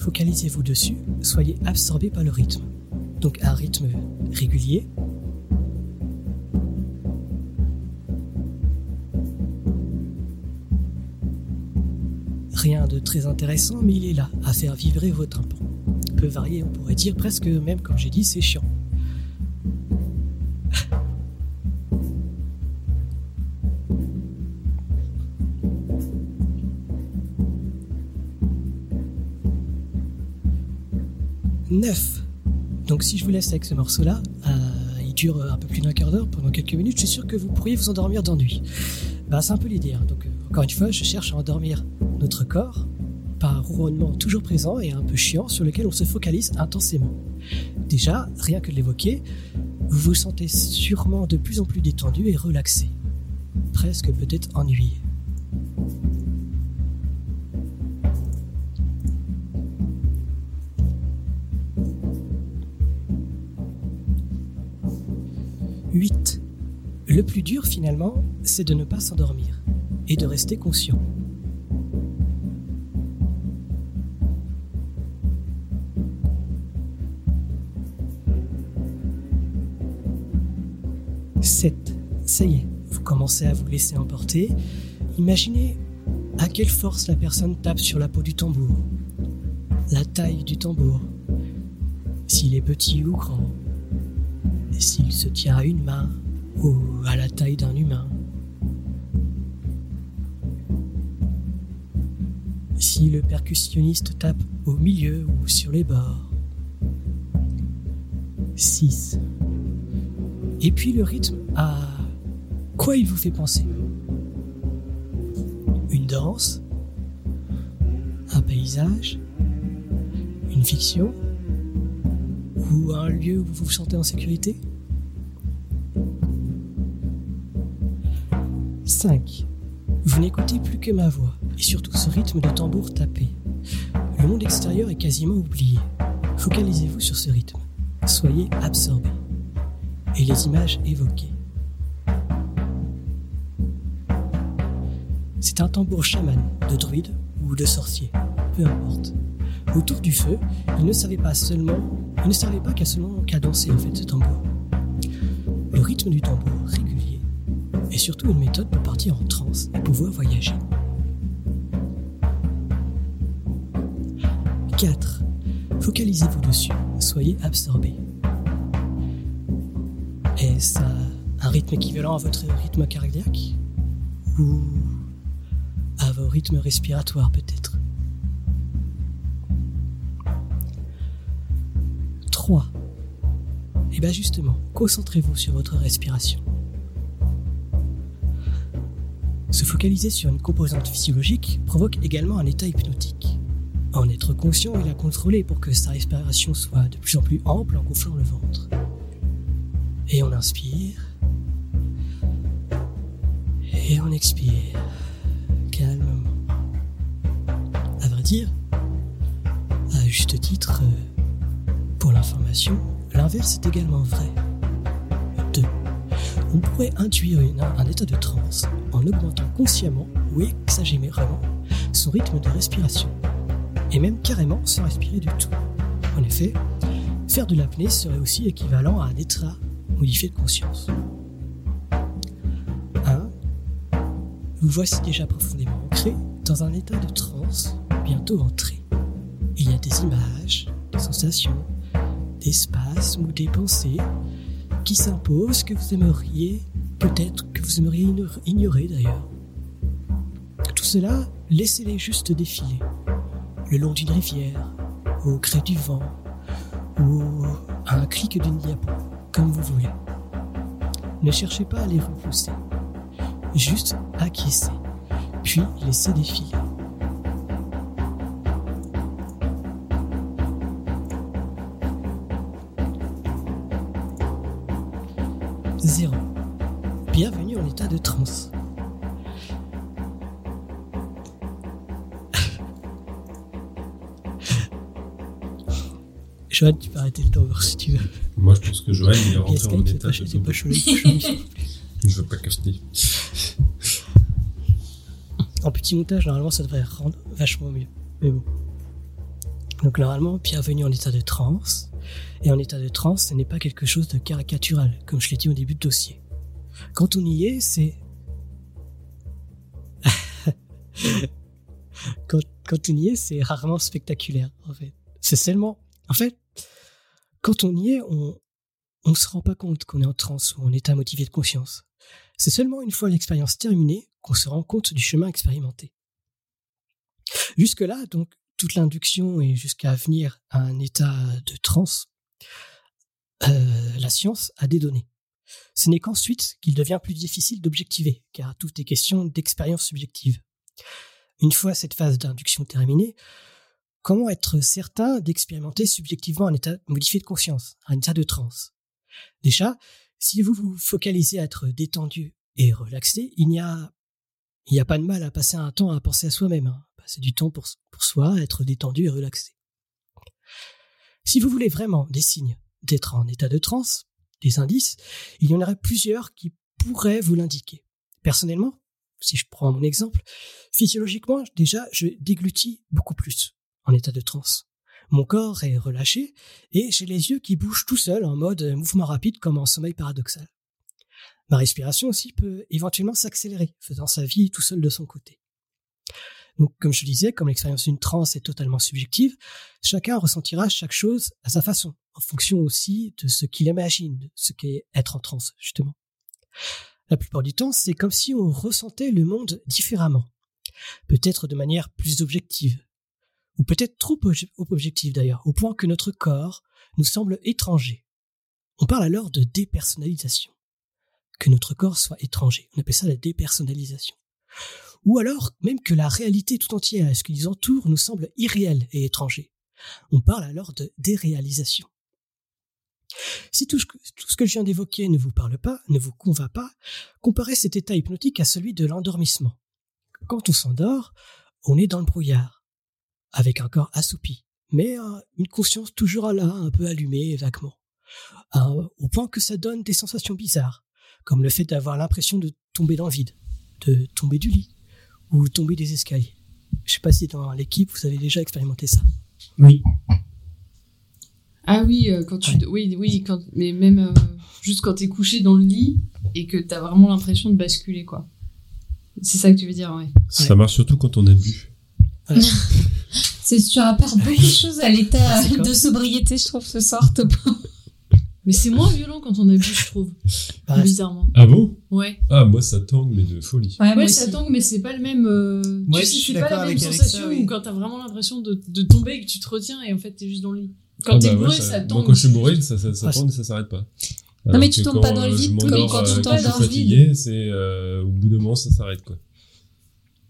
Focalisez-vous dessus, soyez absorbé par le rythme. Donc un rythme régulier. Rien de très intéressant, mais il est là, à faire vibrer vos tympans. Peut varier, on pourrait dire presque même, comme j'ai dit, c'est chiant. 9. Donc si je vous laisse avec ce morceau-là, euh, il dure un peu plus d'un quart d'heure, pendant quelques minutes, je suis sûr que vous pourriez vous endormir d'ennui. Bah, c'est un peu l'idée. Hein. Donc euh, encore une fois, je cherche à endormir notre corps par un ronronnement toujours présent et un peu chiant sur lequel on se focalise intensément. Déjà, rien que de l'évoquer, vous vous sentez sûrement de plus en plus détendu et relaxé. Presque peut-être ennuyé. 8. Le plus dur finalement, c'est de ne pas s'endormir et de rester conscient. « 7. Ça y est, vous commencez à vous laisser emporter. Imaginez à quelle force la personne tape sur la peau du tambour, la taille du tambour, s'il est petit ou grand, s'il se tient à une main ou à la taille d'un humain. Si le percussionniste tape au milieu ou sur les bords. 6. Et puis le rythme à quoi il vous fait penser? Une danse Un paysage Une fiction Ou un lieu où vous vous sentez en sécurité? 5. Vous n'écoutez plus que ma voix et surtout ce rythme de tambour tapé. Le monde extérieur est quasiment oublié. Focalisez-vous sur ce rythme. Soyez absorbé. Et les images évoquées. C'est un tambour chaman, de druide ou de sorcier, peu importe. Autour du feu, il ne savait pas seulement, il ne savait pas qu'à seulement qu'à danser en fait ce tambour. Le rythme du tambour et surtout une méthode pour en transe et pouvoir voyager. 4. Focalisez-vous dessus, soyez absorbé. Est-ce un rythme équivalent à votre rythme cardiaque? Ou à vos rythmes respiratoires peut-être? 3. Et bien justement, concentrez-vous sur votre respiration. Se focaliser sur une composante physiologique provoque également un état hypnotique. En être conscient et la contrôler pour que sa respiration soit de plus en plus ample en gonflant le ventre. Et on inspire. Et on expire. Calmement. À vrai dire, à juste titre, pour l'information, l'inverse est également vrai on pourrait intuire un état de transe en augmentant consciemment ou exagérément son rythme de respiration, et même carrément sans respirer du tout. En effet, faire de l'apnée serait aussi équivalent à un état modifié de conscience. 1. Vous voici déjà profondément ancré dans un état de transe bientôt entré. Il y a des images, des sensations, des spasmes ou des pensées qui s'impose, que vous aimeriez, peut-être que vous aimeriez ignorer d'ailleurs. Tout cela, laissez-les juste défiler, le long d'une rivière, au gré du vent, ou à un clic d'une diapo, comme vous voulez. Ne cherchez pas à les repousser. juste acquiescer, puis laisser défiler. Zéro. Bienvenue en état de transe. <laughs> Joanne, tu peux arrêter le temps si tu veux. Moi, je pense que Joanne, il est rentré en état de pas chaud, <laughs> Je veux pas capter. <laughs> En petit montage, normalement, ça devrait rendre vachement mieux. Mais bon. Donc, normalement, bienvenue en état de transe. Et en état de transe, ce n'est pas quelque chose de caricatural, comme je l'ai dit au début de dossier. Quand on y est, c'est... <laughs> quand, on y est, c'est rarement spectaculaire, en fait. Seulement... En fait, quand on y est, on ne se rend pas compte qu'on est en transe ou en état motivé de confiance. C'est seulement une fois l'expérience terminée qu'on se rend compte du chemin expérimenté. Jusque-là, donc, toute l'induction et jusqu'à venir à un état de transe, euh, la science a des données. Ce n'est qu'ensuite qu'il devient plus difficile d'objectiver, car tout est question d'expérience subjective. Une fois cette phase d'induction terminée, comment être certain d'expérimenter subjectivement un état modifié de conscience, un état de transe? Déjà, si vous vous focalisez à être détendu et relaxé, il n'y a, pas de mal à passer un temps à penser à soi-même, hein. passer du temps pour, pour soi, être détendu et relaxé. Si vous voulez vraiment des signes d'être en état de transe, des indices, il y en aurait plusieurs qui pourraient vous l'indiquer. Personnellement, si je prends mon exemple, physiologiquement, déjà, je déglutis beaucoup plus en état de transe. Mon corps est relâché et j'ai les yeux qui bougent tout seuls en mode mouvement rapide comme en sommeil paradoxal. Ma respiration aussi peut éventuellement s'accélérer, faisant sa vie tout seul de son côté. Donc, comme je disais, comme l'expérience d'une transe est totalement subjective, chacun ressentira chaque chose à sa façon, en fonction aussi de ce qu'il imagine, de ce qu'est être en transe, justement. La plupart du temps, c'est comme si on ressentait le monde différemment, peut-être de manière plus objective, ou peut-être trop objective d'ailleurs, au point que notre corps nous semble étranger. On parle alors de dépersonnalisation. Que notre corps soit étranger. On appelle ça la dépersonnalisation. Ou alors même que la réalité tout entière, ce qui nous entoure, nous semble irréel et étranger. On parle alors de déréalisation. Si tout, ce que je viens d'évoquer ne vous parle pas, ne vous convainc pas, comparez cet état hypnotique à celui de l'endormissement. Quand on s'endort, on est dans le brouillard, avec un corps assoupi, mais une conscience toujours là, un peu allumée vaguement, euh, au point que ça donne des sensations bizarres, comme le fait d'avoir l'impression de tomber dans le vide, de tomber du lit, ou tomber des escaliers. Je sais pas si dans l'équipe vous avez déjà expérimenté ça. Oui. Ah oui, euh, quand tu, oui, oui, quand, mais même euh, juste quand t'es couché dans le lit et que t'as vraiment l'impression de basculer, quoi. C'est ça que tu veux dire, ouais. Ça marche surtout quand on a bu. <laughs> C'est tu rapportes beaucoup de choses à l'état <laughs> de sobriété, je trouve, ce soir, mais c'est moins violent quand on a bu, je trouve. <laughs> Bah, bizarrement. Ah bon? Ouais. Ah, moi, ça tangue, mais de folie. Ouais, ça tangue, mais c'est pas le même. Euh... tu sais, c'est pas la même sensation où quand t'as vraiment l'impression de, de, tomber et que tu te retiens et en fait t'es juste dans le lit. Quand ah t'es bah bourré, ça, tangue. Moi, quand je suis bourré, ça, ça, ça, et ça s'arrête pas. non, mais tu tombes pas dans le vide comme quand tu tombes dans le vide. c'est euh, au bout d'un moment, ça s'arrête, quoi.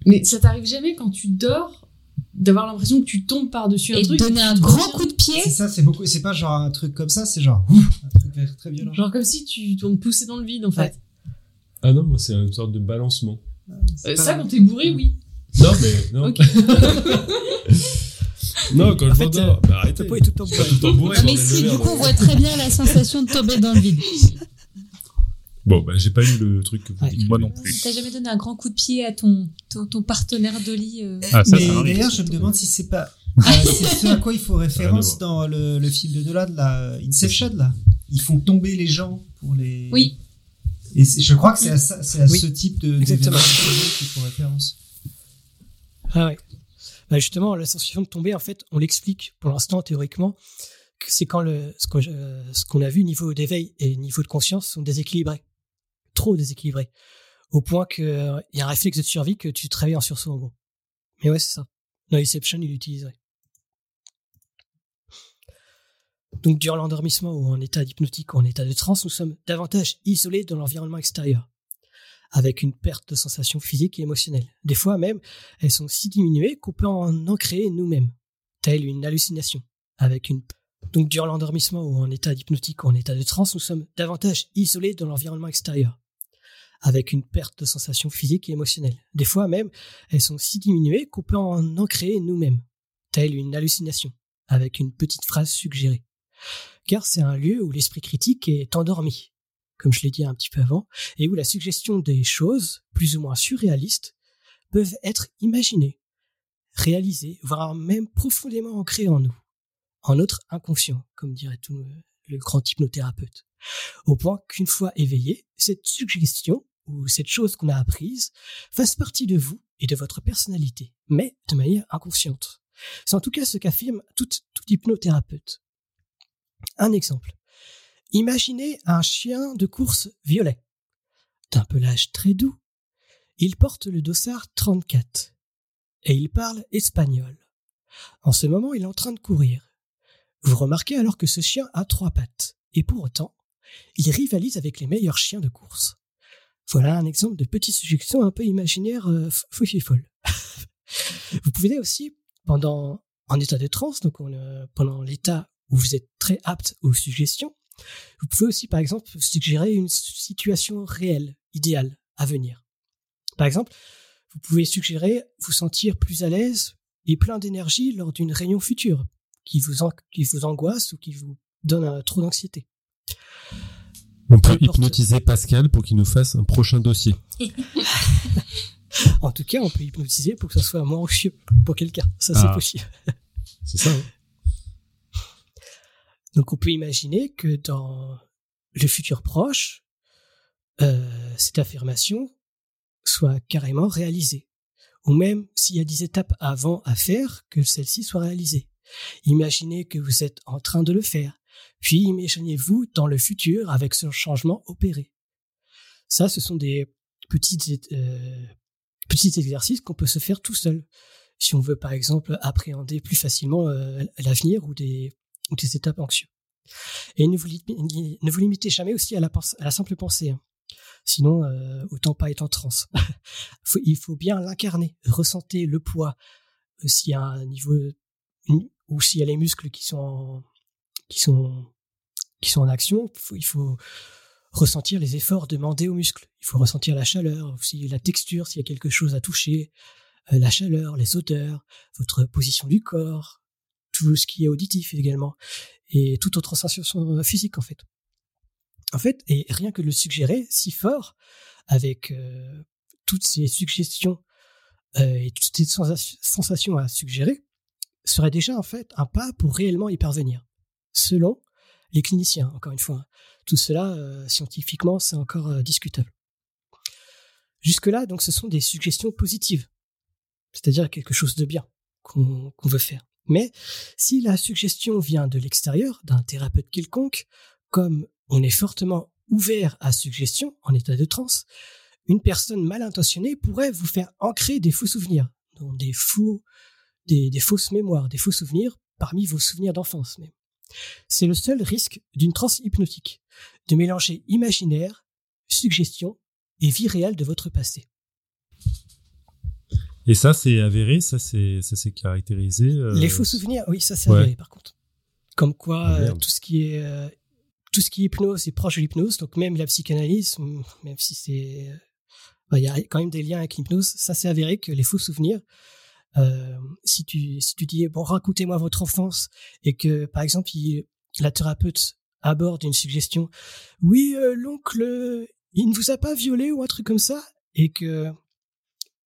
Mais ça t'arrive jamais quand tu dors d'avoir l'impression que tu tombes par-dessus un truc. Et donner un grand coup de pied. C'est ça, c'est beaucoup, c'est pas genre un truc comme ça, c'est genre, un truc très violent. Genre comme si tu tombes poussé dans le vide, en fait. Ah non, moi, c'est une sorte de balancement. Euh, ça, quand t'es bourré, oui. Non, mais, non. <laughs> non, quand je m'endors, bah arrêtez. Pas tout le temps bourré. Mais si, du coup, on voit très bien la sensation de tomber dans le vide. <laughs> Bon, bah, j'ai pas eu le truc que vous dites. Moi non plus. T'as jamais donné un grand coup de pied à ton, ton, partenaire de lit euh ah, ça, Mais d'ailleurs, je me demande si c'est pas. Euh, c'est ce à quoi il faut référence dans le, le film de Nolan, la Inception, là. Ils font tomber les gens pour les. Oui. Et je crois que c'est à, ça, c'est à ce type de d'événement qu'il faut référence. Ah ouais. Bah justement, la sensation de tomber, en fait, on l'explique pour l'instant théoriquement que c'est quand le ce qu'on ce qu'on a vu niveau d'éveil et niveau de conscience sont déséquilibrés trop déséquilibré. Au point qu'il euh, y a un réflexe de survie que tu travailles en sursaut, en gros. Mais ouais, c'est ça. Dans Inception, il l'utiliserait. Donc, durant l'endormissement ou en état hypnotique ou en état de transe, nous sommes davantage isolés dans l'environnement extérieur. avec une perte de sensations physiques et émotionnelles. Des fois même, elles sont si diminuées qu'on peut en, en créer nous-mêmes, telle une hallucination, avec une donc durant l'endormissement ou en état hypnotique ou en état de transe, nous sommes davantage isolés dans l'environnement extérieur, avec une perte de sensations physiques et émotionnelles. Des fois même, elles sont si diminuées qu'on peut en, en créer nous-mêmes, telle une hallucination, avec une petite phrase suggérée. Car c'est un lieu où l'esprit critique est endormi, comme je l'ai dit un petit peu avant, et où la suggestion des choses, plus ou moins surréalistes, peuvent être imaginées, réalisées, voire même profondément ancrées en nous, en notre inconscient, comme dirait tout le grand hypnothérapeute. Au point qu'une fois éveillé, cette suggestion cette chose qu'on a apprise fasse partie de vous et de votre personnalité, mais de manière inconsciente. C'est en tout cas ce qu'affirme tout, tout hypnothérapeute. Un exemple. Imaginez un chien de course violet, d'un pelage très doux. Il porte le dossard 34 et il parle espagnol. En ce moment, il est en train de courir. Vous remarquez alors que ce chien a trois pattes et pour autant, il rivalise avec les meilleurs chiens de course. Voilà un exemple de petite suggestion un peu imaginaire euh, folle. <laughs> vous pouvez aussi, pendant en état de transe, donc euh, pendant l'état où vous êtes très apte aux suggestions, vous pouvez aussi, par exemple, suggérer une situation réelle, idéale, à venir. Par exemple, vous pouvez suggérer vous sentir plus à l'aise et plein d'énergie lors d'une réunion future qui vous, qui vous angoisse ou qui vous donne un, trop d'anxiété. On peut hypnotiser Pascal pour qu'il nous fasse un prochain dossier. <laughs> en tout cas, on peut hypnotiser pour que ça soit moins anxieux pour quelqu'un. Ça, c'est ah. possible. <laughs> c'est ça. Hein. Donc, on peut imaginer que dans le futur proche, euh, cette affirmation soit carrément réalisée. Ou même s'il y a des étapes avant à faire, que celle-ci soit réalisée. Imaginez que vous êtes en train de le faire. Puis imaginez-vous dans le futur avec ce changement opéré. Ça, ce sont des petits, euh, petits exercices qu'on peut se faire tout seul. Si on veut, par exemple, appréhender plus facilement euh, l'avenir ou des, ou des étapes anxieuses. Et ne vous, ne vous limitez jamais aussi à la, à la simple pensée. Hein. Sinon, euh, autant pas être en transe. <laughs> il faut bien l'incarner, ressentir le poids. Euh, s'il y a un niveau ou s'il y a les muscles qui sont qui sont qui sont en action, il faut ressentir les efforts demandés aux muscles. Il faut ressentir la chaleur, aussi la texture, s'il y a quelque chose à toucher, euh, la chaleur, les odeurs, votre position du corps, tout ce qui est auditif également, et toute autre sensation physique en fait. En fait, et rien que le suggérer si fort, avec euh, toutes ces suggestions euh, et toutes ces sensations à suggérer, serait déjà en fait un pas pour réellement y parvenir, selon les cliniciens, encore une fois. Tout cela, euh, scientifiquement, c'est encore euh, discutable. Jusque-là, donc, ce sont des suggestions positives, c'est-à-dire quelque chose de bien qu'on veut faire. Mais si la suggestion vient de l'extérieur, d'un thérapeute quelconque, comme on est fortement ouvert à suggestion en état de transe, une personne mal intentionnée pourrait vous faire ancrer des faux souvenirs, donc des faux des, fausses mémoires, des faux souvenirs parmi vos souvenirs d'enfance même. C'est le seul risque d'une transe hypnotique, de mélanger imaginaire, suggestion et vie réelle de votre passé. Et ça, c'est avéré, ça c'est ça c'est caractérisé. Euh, Les faux souvenirs, oui, ça c'est avéré par contre. Comme quoi, ah, euh, tout ce qui est euh, tout ce qui est hypnose est proche de l'hypnose, donc même la psychanalyse, même si c'est il y a quand même des liens avec l'hypnose, ça c'est avéré que les faux souvenirs euh, si tu si tu dis bon racontez-moi votre enfance et que par exemple la thérapeute aborde une suggestion oui euh, l'oncle il ne vous a pas violé ou un truc comme ça et que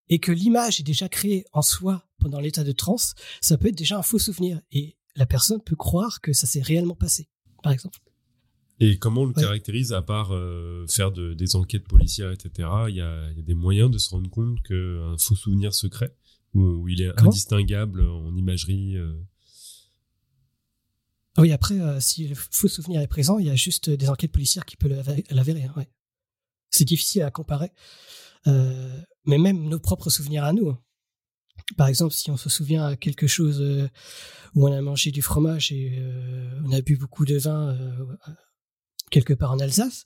et que l'image est déjà créée en soi pendant l'état de transe ça peut être déjà un faux souvenir et la personne peut croire que ça s'est réellement passé par exemple. Et comment on le caractérise à part euh, faire de, des enquêtes policières etc il y a, y a, des moyens de se rendre compte qu'un faux souvenir secret? Où il est indistinguable en imagerie. Euh. Oui, après, euh, si le faux souvenir est présent, il y a juste des enquêtes policières qui peuvent l'avérer. Hein, ouais. C'est difficile à comparer. Euh, mais même nos propres souvenirs à nous. Hein. Par exemple, si on se souvient à quelque chose où on a mangé du fromage et on a bu beaucoup de vin quelque part en Alsace.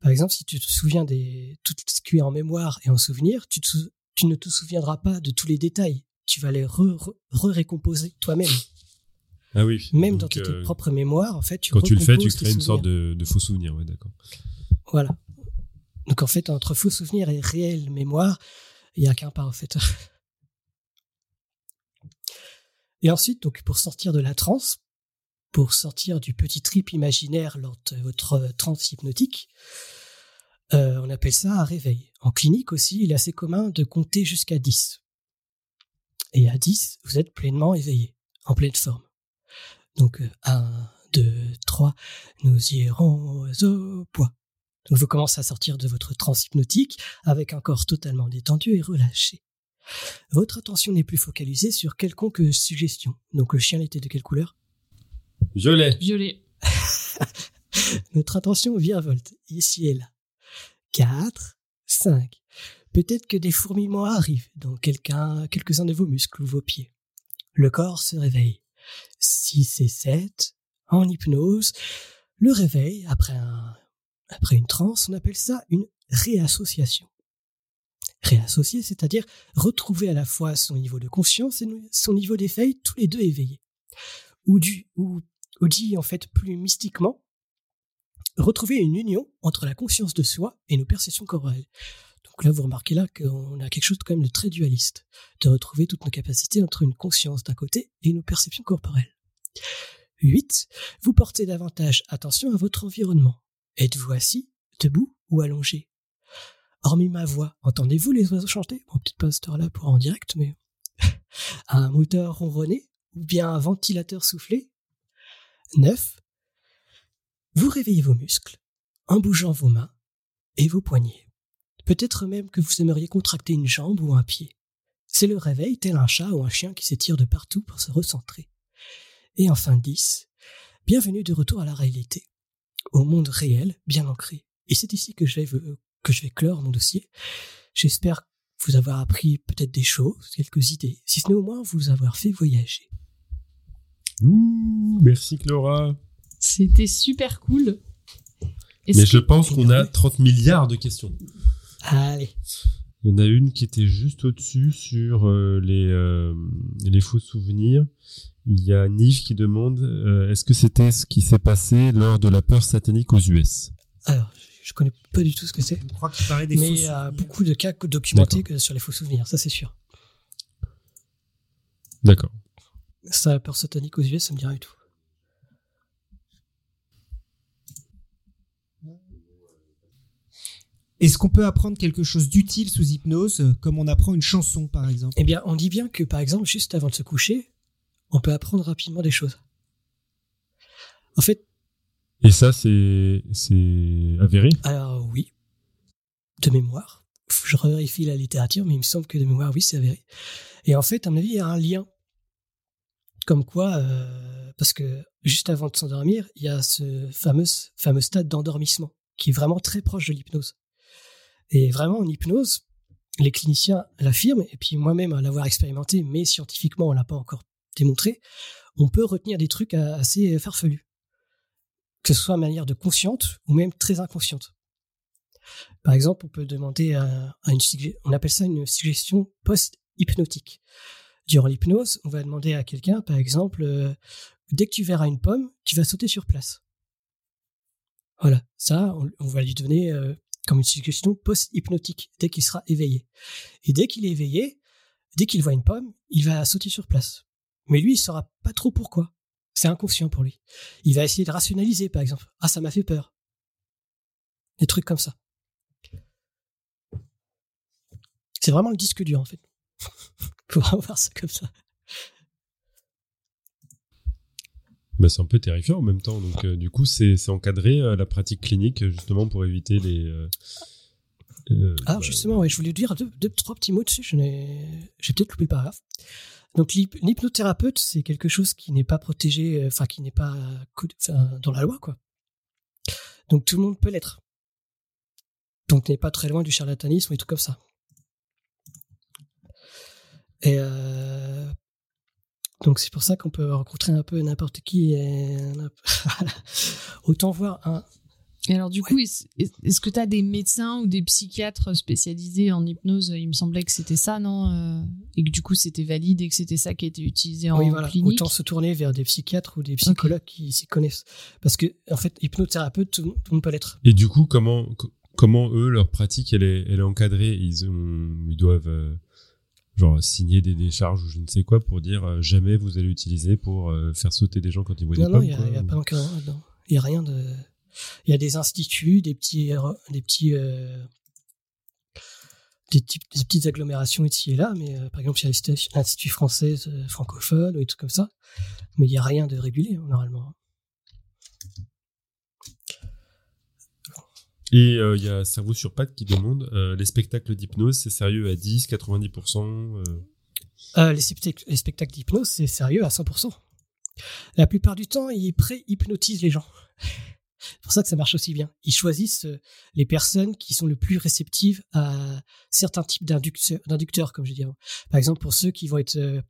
Par exemple, si tu te souviens des tout ce qui est en mémoire et en souvenir, tu, tu ne te souviendras pas de tous les détails. Tu vas les re-récomposer toi-même. Ah oui. Même dans tes euh, propres mémoires, en fait, tu Quand tu le fais, tu crées une sorte de, de faux souvenir, ouais, d'accord. Voilà. Donc en fait, entre faux souvenir et réelle mémoire, il n'y a qu'un pas en fait. <laughs> et ensuite, donc pour sortir de la transe, pour sortir du petit trip imaginaire lors de votre transe hypnotique, euh, on appelle ça un réveil. En clinique aussi, il est assez commun de compter jusqu'à 10. Et à 10, vous êtes pleinement éveillé, en pleine forme. Donc 1, 2, 3, nous irons au poids. Donc vous commencez à sortir de votre transe hypnotique avec un corps totalement détendu et relâché. Votre attention n'est plus focalisée sur quelconque suggestion. Donc le chien était de quelle couleur? Violet. Violet. <laughs> Notre attention virevolte, ici et là. 4, 5. Peut-être que des fourmillements arrivent dans quelques-uns de vos muscles ou vos pieds. Le corps se réveille. 6 et 7. En hypnose, le réveil, après, un, après une transe, on appelle ça une réassociation. Réassocier, c'est-à-dire retrouver à la fois son niveau de conscience et son niveau d'éveil, tous les deux éveillés. Ou dit en fait plus mystiquement, retrouver une union entre la conscience de soi et nos perceptions corporelles. Donc là, vous remarquez là qu'on a quelque chose de quand même de très dualiste, de retrouver toutes nos capacités entre une conscience d'un côté et nos perceptions corporelles. 8. Vous portez davantage attention à votre environnement. Êtes-vous assis, debout ou allongé? Hormis ma voix, entendez-vous les oiseaux chanter? Bon, peut-être pas cette heure-là pour en direct, mais <laughs> un moteur ronronné ou bien un ventilateur soufflé? 9. Vous réveillez vos muscles en bougeant vos mains et vos poignets. Peut-être même que vous aimeriez contracter une jambe ou un pied. C'est le réveil tel un chat ou un chien qui s'étire de partout pour se recentrer. Et enfin 10. Bienvenue de retour à la réalité, au monde réel bien ancré. Et c'est ici que je vais, que je vais clore mon dossier. J'espère vous avoir appris peut-être des choses, quelques idées, si ce n'est au moins vous avoir fait voyager. Ouh, merci Clara. C'était super cool. Mais je pense qu'on a 30 milliards de questions. Allez. Il y en a une qui était juste au-dessus sur euh, les, euh, les faux souvenirs. Il y a Nive qui demande euh, est-ce que c'était ce qui s'est passé lors de la peur satanique aux US Alors, je connais pas du tout ce que c'est. Je crois qu'il parlait des Mais il y a beaucoup de cas documentés sur les faux souvenirs, ça c'est sûr. D'accord. Ça, la peur satanique aux US, ça me dit rien du tout. Est-ce qu'on peut apprendre quelque chose d'utile sous hypnose, euh, comme on apprend une chanson par exemple? Eh bien, on dit bien que par exemple, juste avant de se coucher, on peut apprendre rapidement des choses. En fait. Et ça, c'est c'est avéré? Alors oui, de mémoire. Je vérifie la littérature, mais il me semble que de mémoire, oui, c'est avéré. Et en fait, à mon avis, il y a un lien. Comme quoi, euh, parce que juste avant de s'endormir, il y a ce fameux, fameux stade d'endormissement qui est vraiment très proche de l'hypnose. Et vraiment, en hypnose, les cliniciens l'affirment, et puis moi-même à l'avoir expérimenté, mais scientifiquement, on l'a pas encore démontré, on peut retenir des trucs assez farfelus. Que ce soit de manière de consciente ou même très inconsciente. Par exemple, on peut demander à, une on appelle ça une suggestion post-hypnotique. Durant l'hypnose, on va demander à quelqu'un, par exemple, euh, dès que tu verras une pomme, tu vas sauter sur place. Voilà, ça, on, va lui donner euh, comme une suggestion post-hypnotique dès qu'il sera éveillé. Et dès qu'il est éveillé, dès qu'il voit une pomme, il va sauter sur place. Mais lui, il saura pas trop pourquoi. C'est inconscient pour lui. Il va essayer de rationaliser, par exemple. Ah, ça m'a fait peur. Des trucs comme ça. C'est vraiment le disque dur, en fait. <laughs> Faut vraiment voir ça comme ça. Bah, c'est un peu terrifiant en même temps. Donc, euh, du coup, c'est encadré euh, la pratique clinique justement pour éviter les. Euh, Alors, ah, bah, justement, ouais, je voulais dire deux, trois petits mots dessus. J'ai peut-être loupé le paragraphe. Donc, l'hypnothérapeute, c'est quelque chose qui n'est pas protégé, enfin, qui n'est pas dans la loi, quoi. Donc, tout le monde peut l'être. Donc, n'est pas très loin du charlatanisme et tout comme ça. Et donc c'est pour ça qu'on peut rencontrer un peu n'importe qui. Et... <laughs> Autant voir un. Et alors, du coup, est-ce que tu as des médecins ou des psychiatres spécialisés en hypnose? Il me semblait que c'était ça, non euh, Et que du coup, c'était valide et que c'était ça qui était utilisé en oui, voilà. clinique? Autant se tourner vers des psychiatres ou des psychologues qui s'y connaissent. Parce que, en fait, hypnothérapeute, tout, le monde peut l'être. Et du coup, comment, comment eux, leur pratique, elle est, elle est encadrée? Ils, ont, ils doivent. Euh, genre signer des décharges ou je ne sais quoi pour dire euh, jamais vous allez utiliser pour faire sauter des gens quand ils voient des pommes. Non, il n'y a, pas encore. Il n'y a rien de il y a des instituts, des petits, des petits, euh, des, petites agglomérations ici et là, mais euh, par exemple, il y a l'Institut français euh, francophone ou des trucs comme ça, mais il n'y a rien de hein, normalement. Et il y a Cerveau sur pattes qui demande les spectacles d'hypnose, c'est sérieux à 10, 90% les, les, spectacles d'hypnose, c'est sérieux à 100%. La plupart du temps, ils pré-hypnotisent les gens. C'est pour ça que ça marche aussi bien. Ils choisissent euh, les personnes qui sont le plus réceptives à certains types d'inducteurs, comme je dis Par exemple, pour ceux qui vont être euh,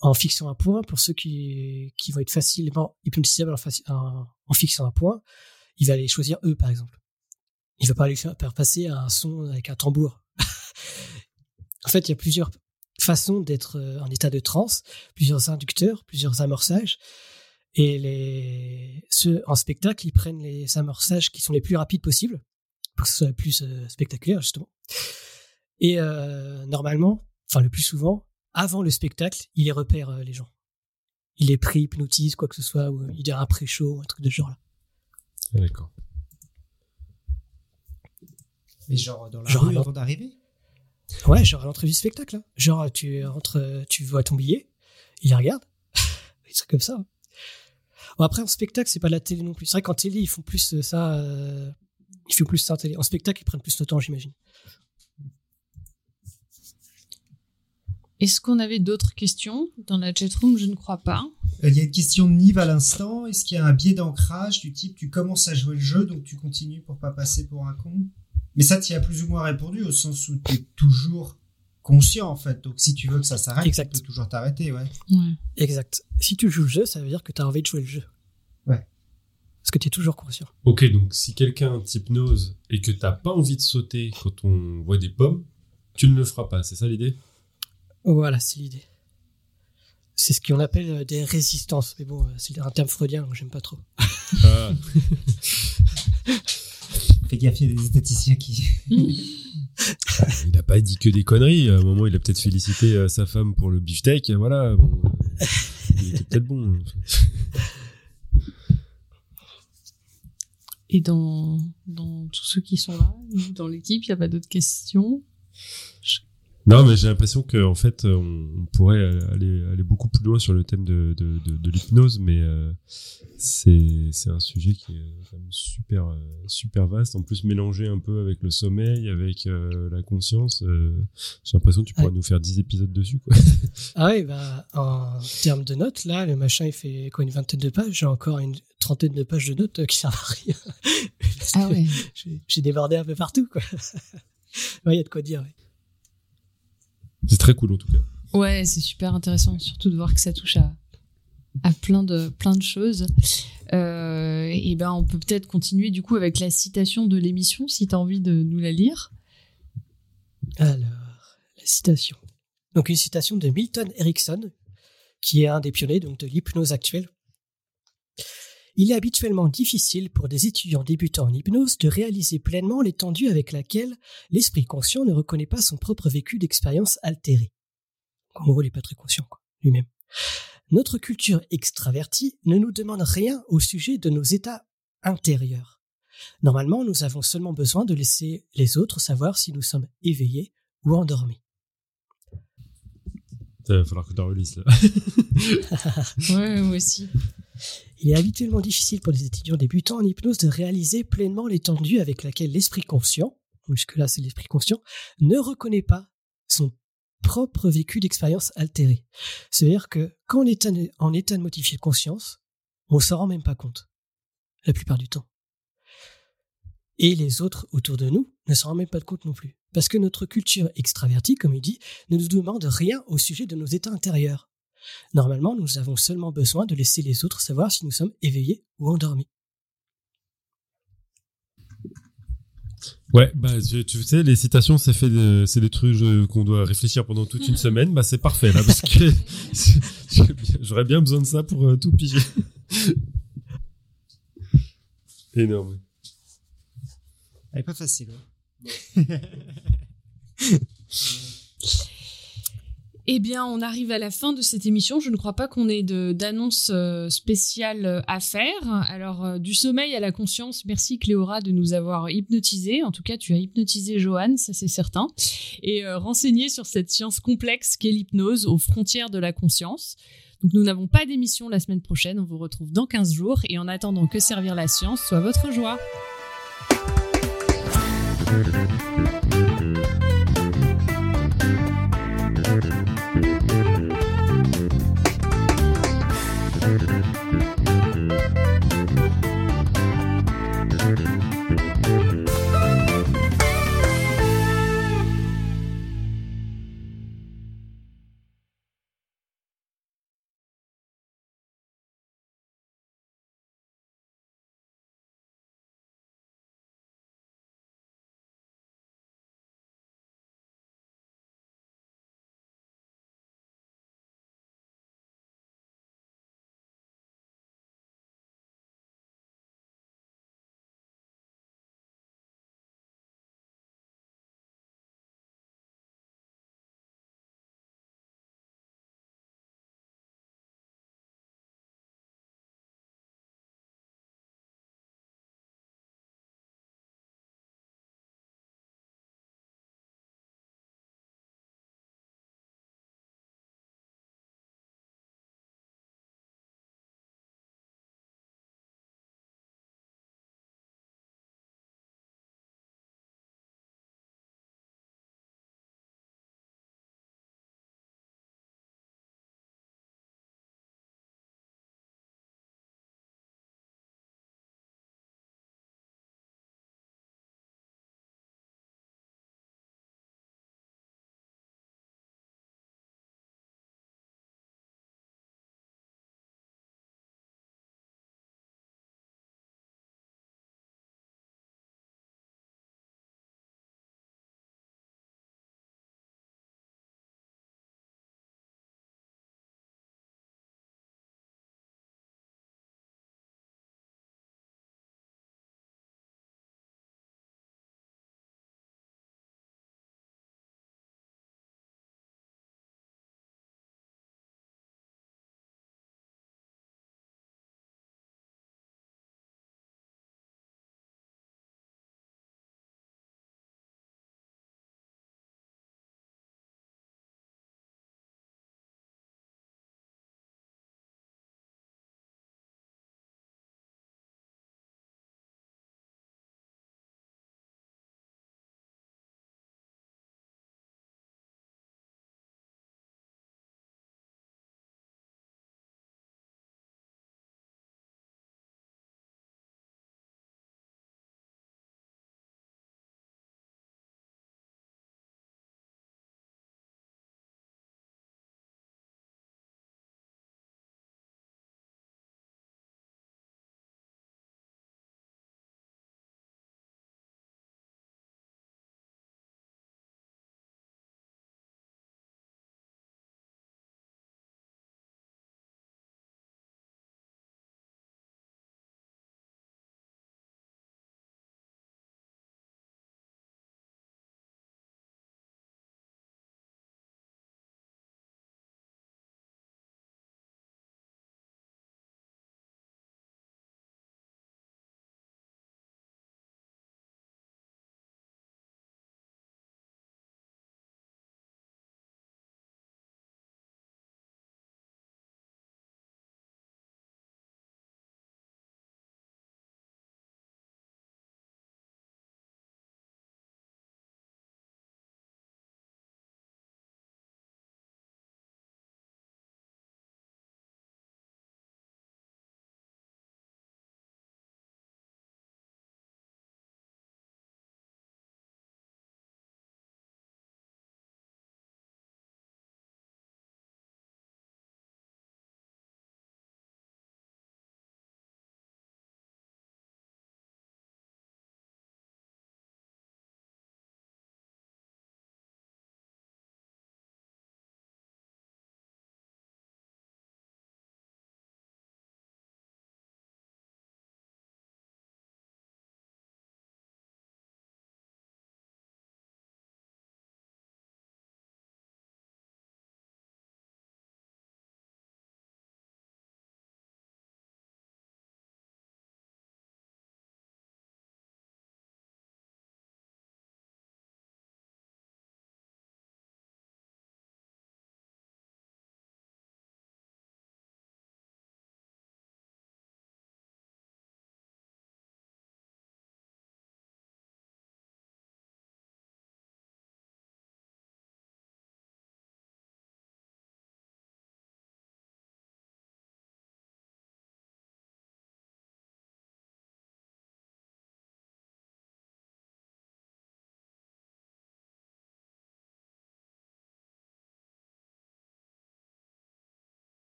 en fixant un point, pour ceux qui, qui vont être facilement hypnotisables en, en, fixant un point, il va les choisir eux, par exemple. Il va pas les faire passer un son avec un tambour. <laughs> en fait, il y a plusieurs façons d'être euh, en état de transe, plusieurs inducteurs, plusieurs amorçages. Et les, ceux en spectacle, ils prennent les amorçages qui sont les plus rapides possibles pour que ce soit plus euh, spectaculaire, justement. Et euh, normalement, enfin le plus souvent, avant le spectacle, il les repère, les gens. Il les pré-hypnotise, quoi que ce soit, ou il dit un pré-show, un truc de ce genre-là. D'accord. Mais genre dans la genre rue avant d'arriver Ouais, genre à l'entrée du spectacle. Hein. Genre tu rentres, tu vois ton billet, il regarde, <laughs> des trucs comme ça. Hein. Bon, après, en spectacle, c'est pas la télé non plus. C'est vrai qu'en télé, ils font plus euh, ça. Euh, ils font plus ça en télé. En spectacle, ils prennent plus de temps, j'imagine. Est-ce qu'on avait d'autres questions dans la chatroom? Je ne crois pas. Euh, il y a une question de Nive à l'instant. Est-ce qu'il y a un biais d'ancrage du type tu commences à jouer le jeu, donc tu continues pour pas passer pour un con? Mais ça, tu as plus ou moins répondu, au sens où tu es toujours conscient en fait. Donc si tu veux que ça s'arrête, tu peux toujours t'arrêter, ouais. Exact. Si tu joues le jeu, ça veut dire que tu as envie de jouer le jeu. Ouais. Parce que tu es toujours conscient. Ok, donc si quelqu'un t'hypnose et que t'as pas envie de sauter quand on voit des pommes, tu ne le feras pas, c'est ça l'idée? Voilà, c'est l'idée. C'est ce qu'on appelle euh, des résistances. Mais bon, euh, c'est un terme freudien, donc j'aime pas trop. Ah. <laughs> Fais gaffe, il y a des statisticiens qui. il n'a pas dit que des conneries. À un moment, il a peut-être félicité euh, sa femme pour le beefsteak. Voilà. il était peut-être bon. Et dans, dans tous ceux qui sont là, dans l'équipe, il n'y a pas d'autres questions? Non, mais j'ai l'impression qu'en fait, on, pourrait aller, aller beaucoup plus loin sur le thème de, de, de, l'hypnose, mais euh, c'est un sujet qui est quand même super, euh, super vaste. En plus, mélangé un peu avec le sommeil, avec euh, la conscience. j'ai l'impression que tu pourrais nous faire 10 épisodes dessus. Quoi. Ah oui, bah, en termes de notes, là, le machin, il fait quoi, une vingtaine de pages? J'ai encore une trentaine de pages de notes qui servent à rien. ah ouais. <laughs> J'ai débordé un peu partout, quoi. <laughs> Il y a de quoi dire, oui. C'est très cool en tout cas. Ouais, c'est super intéressant, surtout de voir que ça touche à, à plein de plein de choses. Euh, et ben, on peut peut-être continuer du coup avec la citation de l'émission, si tu as envie de nous la lire. Alors, la citation. Donc une citation de Milton Erickson, qui est un des pionniers donc de l'hypnose actuelle. Il est habituellement difficile pour des étudiants débutants en hypnose de réaliser pleinement l'étendue avec laquelle l'esprit conscient ne reconnaît pas son propre vécu d'expérience altérée. En gros, il n'est pas très conscient, lui-même. Notre culture extravertie ne nous demande rien au sujet de nos états intérieurs. Normalement, nous avons seulement besoin de laisser les autres savoir si nous sommes éveillés ou endormis. Il va falloir que tu relises là. <laughs> ouais, moi aussi. Il est habituellement difficile pour les étudiants débutants en hypnose de réaliser pleinement l'étendue avec laquelle l'esprit conscient, jusque-là c'est l'esprit conscient, ne reconnaît pas son propre vécu d'expérience altérée. C'est-à-dire que quand on est en état de modifier de conscience, on s'en rend même pas compte, la plupart du temps. Et les autres autour de nous ne s'en rendent même pas compte non plus. Parce que notre culture extravertie, comme il dit, ne nous demande rien au sujet de nos états intérieurs. Normalement, nous avons seulement besoin de laisser les autres savoir si nous sommes éveillés ou endormis. Ouais, bah tu, sais, les citations, c'est fait, c'est des trucs euh, qu'on doit réfléchir pendant toute une semaine. Bah c'est parfait là, parce que <laughs> j'aurais bien besoin de ça pour euh, tout piger. <laughs> Énorme. Elle est pas facile. <laughs> Eh bien, on arrive à la fin de cette émission. Je ne crois pas qu'on ait d'annonce euh, spéciale euh, à faire. Alors, euh, du sommeil à la conscience, merci Cléora de nous avoir hypnotisé. En tout cas, tu as hypnotisé Johan, ça c'est certain. Et renseigné sur cette science complexe qu'est l'hypnose aux frontières de la conscience. Donc, nous n'avons pas d'émission la semaine prochaine. On vous retrouve dans 15 jours. Et en attendant que servir la science soit votre joie.